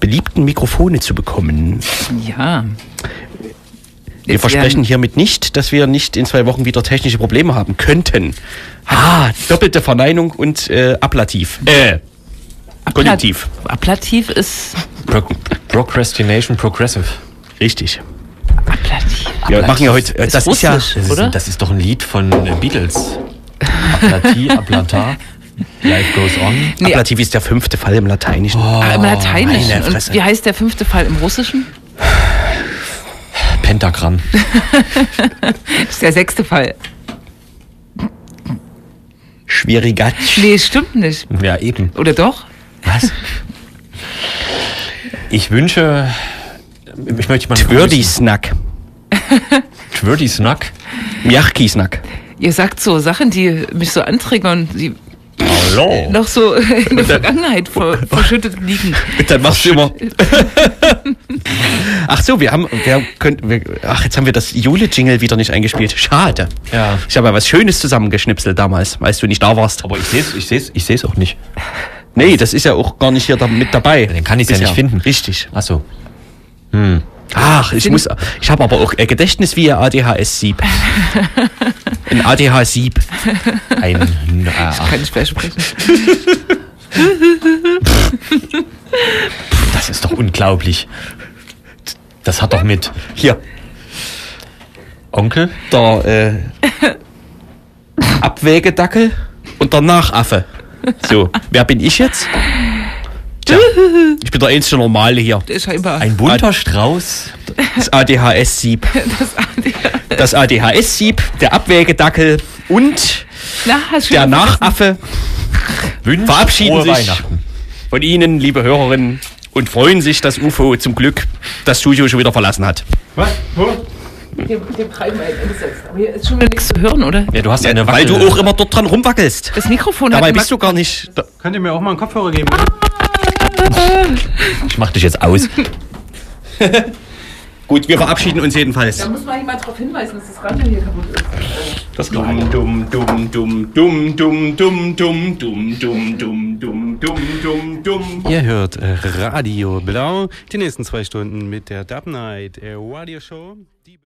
[SPEAKER 1] beliebten Mikrofone zu bekommen.
[SPEAKER 2] Ja.
[SPEAKER 1] Wir
[SPEAKER 2] Jetzt
[SPEAKER 1] versprechen hiermit nicht, dass wir nicht in zwei Wochen wieder technische Probleme haben könnten. Ah, doppelte Verneinung und äh, Ablativ. Äh, Konjunktiv.
[SPEAKER 2] Ablativ ist
[SPEAKER 3] Pro Procrastination Progressive.
[SPEAKER 1] Richtig.
[SPEAKER 2] Ablativ.
[SPEAKER 1] Wir machen ja heute, äh, das ist ja,
[SPEAKER 3] Das ist, das ist doch ein Lied von äh, Beatles. Aplati, Aplata, Life Goes On.
[SPEAKER 2] Nee,
[SPEAKER 1] Ablativ ist der fünfte Fall im Lateinischen.
[SPEAKER 2] ah, im Lateinischen. Und wie heißt der fünfte Fall im Russischen?
[SPEAKER 3] Pentagramm.
[SPEAKER 2] Das ist der sechste Fall.
[SPEAKER 1] Schwierigatsch.
[SPEAKER 2] Nee, stimmt nicht.
[SPEAKER 3] Ja, eben.
[SPEAKER 2] Oder doch?
[SPEAKER 1] Was?
[SPEAKER 3] Ich wünsche. Ich möchte mal.
[SPEAKER 1] Twirdy-Snack.
[SPEAKER 3] Twirdy Snack.
[SPEAKER 1] Mjachki-Snack.
[SPEAKER 2] Ihr sagt so Sachen, die mich so antriggern, die
[SPEAKER 3] Hallo.
[SPEAKER 2] noch so in der Vergangenheit ver verschüttet liegen.
[SPEAKER 1] Dann machst du immer. Ach so, wir haben, wir können, wir, ach, jetzt haben wir das Jule-Jingle wieder nicht eingespielt. Schade.
[SPEAKER 3] Ja.
[SPEAKER 1] Ich habe ja was Schönes zusammengeschnipselt damals, als du nicht da warst.
[SPEAKER 3] Aber ich sehe es ich seh's, ich seh's auch nicht.
[SPEAKER 1] Nee, das ist ja auch gar nicht hier da, mit dabei.
[SPEAKER 3] Den kann ich's ja nicht finden.
[SPEAKER 1] Richtig.
[SPEAKER 3] Achso.
[SPEAKER 1] Ach, ich muss, ich habe aber auch äh, Gedächtnis wie ein ADHS-Sieb. Ein ADH-Sieb.
[SPEAKER 3] Ein. Äh,
[SPEAKER 2] Kann ich gleich sprechen.
[SPEAKER 3] das ist doch unglaublich. Das hat doch mit
[SPEAKER 1] Hier,
[SPEAKER 3] Onkel.
[SPEAKER 1] der äh, Abwägedackel und der Nachaffe. So, wer bin ich jetzt? Tja, ich bin der einzige Normale hier.
[SPEAKER 2] Der ist scheinbar.
[SPEAKER 3] Ein bunter Strauß.
[SPEAKER 1] Das ADHS-Sieb.
[SPEAKER 2] das ADHS.
[SPEAKER 1] Das ADHS-Sieb, der Abwägedackel und
[SPEAKER 2] Na,
[SPEAKER 1] der? Nachaffe
[SPEAKER 3] Wünscht
[SPEAKER 1] verabschieden
[SPEAKER 3] frohe
[SPEAKER 1] sich
[SPEAKER 3] Weihnachten.
[SPEAKER 1] von Ihnen, liebe Hörerinnen, und freuen sich, dass UFO zum Glück das Studio schon wieder verlassen hat.
[SPEAKER 3] Was? Wo?
[SPEAKER 2] Wir, wir treiben ein Ende. Aber hier ist schon wieder nichts zu hören, oder?
[SPEAKER 3] Ja, du hast
[SPEAKER 1] Ja,
[SPEAKER 3] eine
[SPEAKER 1] weil
[SPEAKER 3] Wackel-
[SPEAKER 1] du auch immer dort dran rumwackelst.
[SPEAKER 2] Das Mikrofon
[SPEAKER 1] Dabei bist du gar nicht. Da,
[SPEAKER 7] Könnt ihr mir auch mal einen Kopfhörer geben?
[SPEAKER 3] Ich mach dich jetzt aus.
[SPEAKER 1] gut, wir verabschieden uns jedenfalls.
[SPEAKER 2] Da muss man jemand darauf hinweisen, dass das Radio hier kaputt ist.
[SPEAKER 1] Das dumm, dumm, dumm, dumm, dumm, dumm, dumm, dumm, dumm, dumm, dumm, dumm, dumm, dumm, dumm.
[SPEAKER 7] Ihr hört äh, Radio Blau. Die nächsten zwei Stunden mit der Dub Night äh, Radio Show.